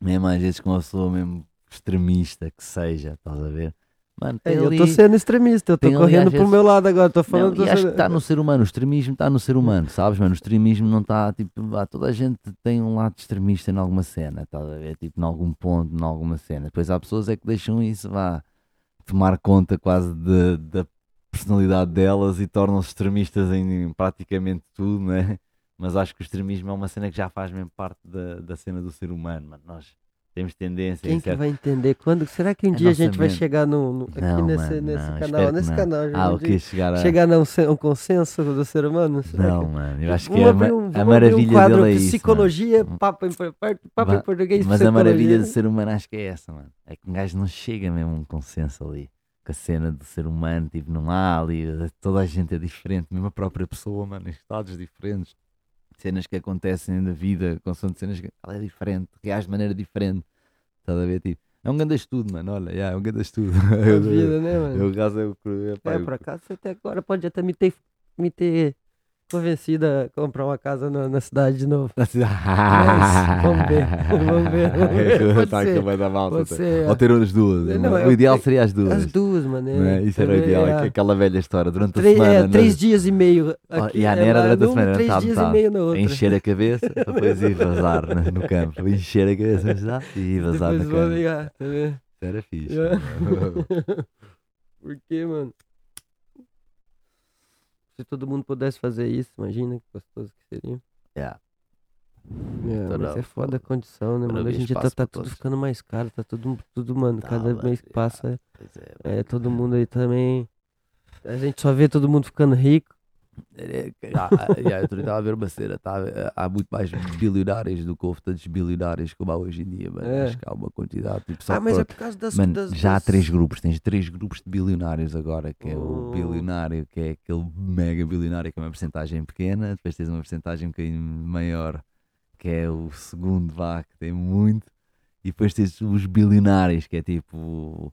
mesmo às vezes com uma pessoa mesmo extremista que seja, estás a ver? Mano, É, tem eu ali- tô sendo extremista, eu tô ali, correndo pro vezes- meu lado agora, tô não, falando. e tô acho que sendo- está no ser humano, o extremismo está no ser humano, sabes, mano? O extremismo não está, tipo, ah, toda a gente tem um lado extremista em alguma cena, estás a ver? Tipo, em algum ponto, em alguma cena. Depois há pessoas é que deixam isso, vá, tomar conta quase de- da personalidade delas e tornam-se extremistas em praticamente tudo, né? Mas acho que o extremismo é uma cena que já faz mesmo parte da, da cena do ser humano, mano. Nós temos tendência Quem em que vai entender? Quando, será que um É dia a gente vai mente. chegar no, no- aqui Não, nesse, mano, nesse não, canal? Nesse canal, Ah, um o que chegar a... chegar num, sen- um consenso do ser humano? Não, mano, eu acho que Vamos é a, abrir ma- um, a maravilha um quadro dele é isso. psicologia, mano. papo em, papo em português, Mas a maravilha do ser humano acho que é essa, mano. É que um gajo não chega mesmo a um consenso ali. Com a cena do ser humano, tipo, não há ali. Toda a gente é diferente, mesmo a própria pessoa, mano, em estados diferentes. Cenas que acontecem na vida, consoante cenas que ela é diferente, reage de maneira diferente. Estás a ver? Tipo, é um grande estudo, mano. Olha, yeah, é um grande estudo. A vida, né, mano? Eu, caso, eu, É, eu- por acaso até agora pode até me ter, me ter convencido a comprar uma casa na, na cidade de novo. Mas, vamos ver, vamos ver, vamos ver. Pode Tá, ser, Pode tá. ser. Ou ter as duas. Não, o é- ideal é- seria as duas. As duas, mano. É? Isso era o ideal, é. que aquela velha história durante Três, a semana. é, três dias e meio. Aqui, e a é nera durante a semana, três tá, dias tá. e meio na outra. Encher a cabeça depois ir vazar né, no campo. Encher a cabeça já, e ir vazar Depois na vou cama. ligar, tá Era fixe. Yeah. Por quê, mano? Se todo mundo pudesse fazer isso, imagina que gostoso que seria. Yeah. É, Então mas é foda a condição, né, mano? Hoje em dia tá, tá tudo todos. ficando mais caro, tá tudo, tudo mano, Tá, cada mano, mês que yeah. passa, é, é, mano. todo mundo aí também. A gente só vê todo mundo ficando rico. É, ah, ah, yeah, eu estava a ver uma cena, tá, há muito mais bilionários do que houve tantos bilionários como há hoje em dia, mano. É. Acho que há uma quantidade. Tipo, ah, mas pronto. é por causa das. Mano, das, já há três grupos, tens três grupos de bilionários agora, que é o Oh. bilionário, que é aquele mega bilionário que é uma porcentagem pequena, depois tens uma porcentagem um bocadinho maior, que é o segundo vá, que tem muito, e depois tens os bilionários, que é tipo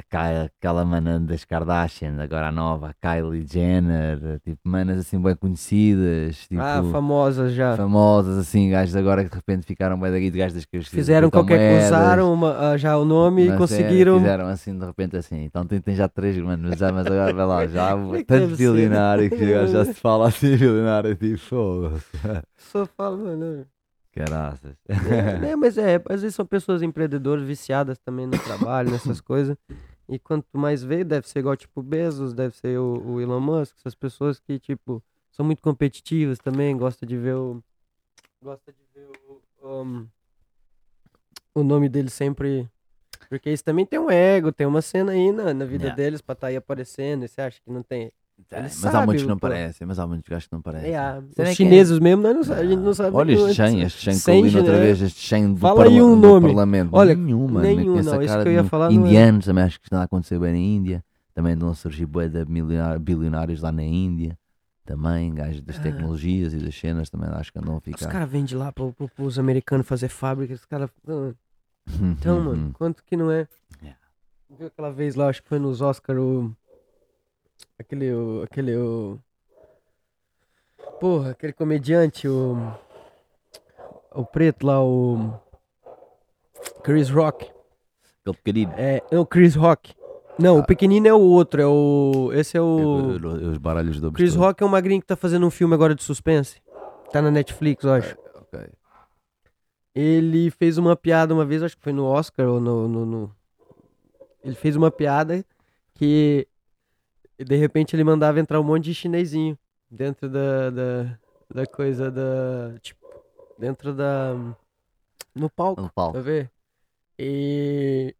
aquela, mana das Kardashian, agora a nova, a Kylie Jenner, tipo manas assim bem conhecidas, tipo Ah, famosas já. famosas assim, gajos agora que de repente ficaram bem daqui de gajos que Fizeram qualquer coisa, usaram uma- ah, já o nome e é, conseguiram. fizeram assim de repente assim. Então tem, tem já três, mano. Mas, já, mas agora vai lá, já há é tanto né? bilionário que já, já se fala assim, bilionário, tipo, foda-se. Só falo, mano. Caraças. É, né, mas é, às vezes são pessoas empreendedoras viciadas também no trabalho, nessas coisas. E quanto mais vê, deve ser igual tipo Bezos, deve ser o, o Elon Musk, essas pessoas que, tipo, são muito competitivas também, gosta de ver o. Gosta de ver o. um, o nome dele sempre. Porque isso também tem um ego, tem uma cena aí na, na vida Yeah. deles pra estar aí aparecendo. E você acha que não tem? É, mas sabe, há muitos que não pô. parecem, mas há muitos gajos que não parecem. É, ah, os chineses mesmo, nós não, a gente não sabe. Olha não- este Shen, este Shen que eu li outra né? vez, este Shen do, Fala parla- um do nome. Parlamento. Olha, nenhuma, nenhum, não, cara que eu ia falar não é. Indianos também acho que está a acontecer bem na Índia. Também a surgir bué de bilionários lá na Índia. Também, gajos das Ah. tecnologias e das cenas também acho que andam a Os ficar. caras vendem lá pro, pros americanos fazer fábrica, os caras. ah, Então, mano, quanto que não é? Yeah. Viu aquela vez lá, acho que foi nos Oscar o. Aquele. O, aquele. O, porra, aquele comediante, o. O preto lá, o. Chris Rock. Aquele pequenino. É, não, Chris Rock. Não, o pequenino é o outro, é o. Esse é o. Os baralhos do Chris Rock é um magrinho que tá fazendo um filme agora de suspense. Tá na Netflix, eu acho. Ok. Ele fez uma piada uma vez, acho que foi no Oscar ou no, no- no- Ele fez uma piada que de repente ele mandava entrar um monte de chinesinho dentro da, da, da coisa da. Tipo, dentro da. No palco, No palco. tá ver? E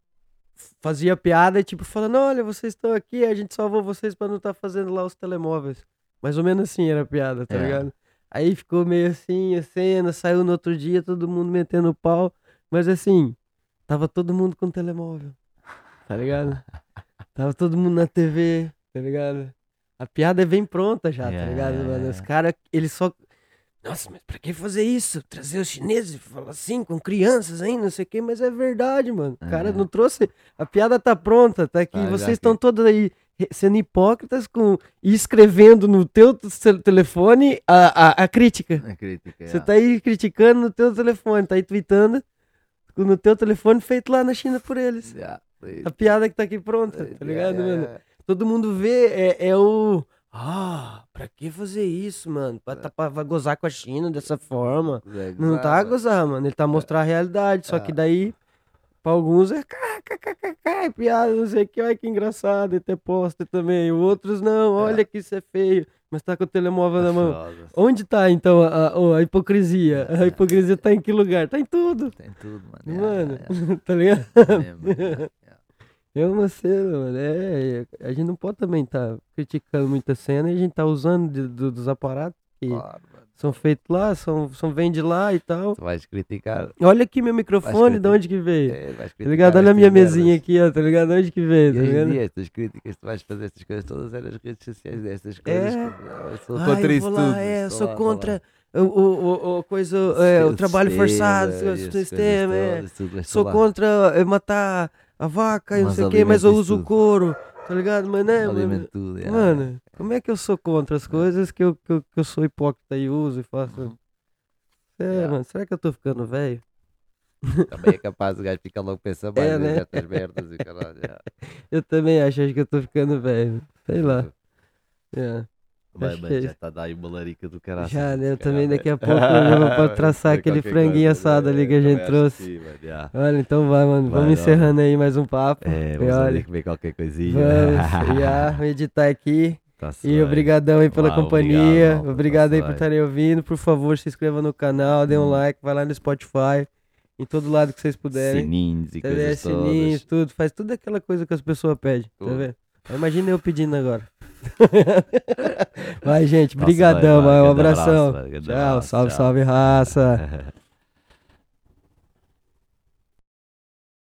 fazia piada, tipo, falando, olha, vocês estão aqui, a gente salvou vocês pra não estar fazendo lá os telemóveis. Mais ou menos assim era a piada, tá É. ligado? Aí ficou meio assim, a cena, saiu no outro dia, todo mundo metendo pau. Mas assim, tava todo mundo com telemóvel, tá ligado? Tava todo mundo na TV, tá ligado? A piada é bem pronta já, tá Yeah, ligado, yeah, mano? Os yeah. caras, eles só... Nossa, mas pra que fazer isso? Trazer os chineses e falar assim, com crianças ainda, não sei o quê, mas é verdade, mano. O cara É. não trouxe... A piada tá pronta, tá aqui. Já Vocês que- estão todos aí sendo hipócritas com... e escrevendo no teu te- telefone a, a, a crítica. A crítica. Você tá aí criticando no teu telefone, tá aí tweetando no teu telefone feito lá na China por eles. Yeah, A piada que tá aqui pronta, tá ligado, mano? Todo mundo vê, é, é o. Ah, pra que fazer isso, mano? Pra, tá, pra, vai gozar com a China dessa forma. Não tá a gozar, mano. Ele tá mostrando a realidade. Só que É. daí, pra alguns é é piada, não sei o que, olha que engraçado. E ter posta também. Outros não, olha que isso é feio. Mas tá com o telemóvel na mão. Onde tá então a, a- a hipocrisia? A hipocrisia tá em que lugar? Tá em tudo. Tem tudo, mano. Mano, Yeah, tá ligado? yeah, yeah. É uma cena, mano. É, a gente não pode também tá criticando muita cena e a gente tá usando de- do- dos aparatos que Claro, são feitos lá, são, são vêm de lá e tal. Tu vais criticar. Olha aqui meu microfone, de onde que veio? é, Tá ligado? Olha a minha merdas. mesinha aqui, ó, tá ligado? Onde que veio, tá ligado? dia, estas críticas, tu vais fazer estas coisas todas é nas redes sociais, essas coisas. É. que- Eu sou Ah, contra eu isso lá, tudo. é, eu sou lá contra o, o, o, coisa, é, o Sistema, trabalho forçado, o essas sistema, é. Sou falar. contra é, matar a vaca e não sei o que, mas eu uso o couro, tá ligado? Mas né, mano, tudo, yeah. mano, como é que eu sou contra as coisas que eu, que eu, que eu sou hipócrita e uso e faço? É, Yeah. mano, será que eu tô ficando velho? Também é capaz o gajo ficar logo pensando mais É, né? certas merdas e caralho. yeah. Eu também acho, acho que eu tô ficando velho. Sei lá. É. Vai, mas que já está a dar aí uma larica do caralho. Já, né? Eu também daqui a pouco eu vou traçar aquele franguinho assado ali que a gente trouxe. Olha, então vai, mano. Vai, Vamos vai. encerrando aí mais um papo. É, vamos ali comer qualquer coisinha. Vamos, já, meditar aqui. Tá-se E obrigadão aí pela companhia. obrigado, malta, Obrigado aí tá-se por estarem ouvindo. Por favor, se inscreva no canal, dê um Hum. like, vai lá no Spotify, em todo lado que vocês puderem. Sininhos e Tá coisas Sininhos, todas. tudo. Faz tudo aquela coisa que as pessoas pedem. Tá vendo? Imagina eu pedindo agora. Vai, gente. Brigadão. Um abração. abraço, Tchau. Salve, tchau. salve, raça.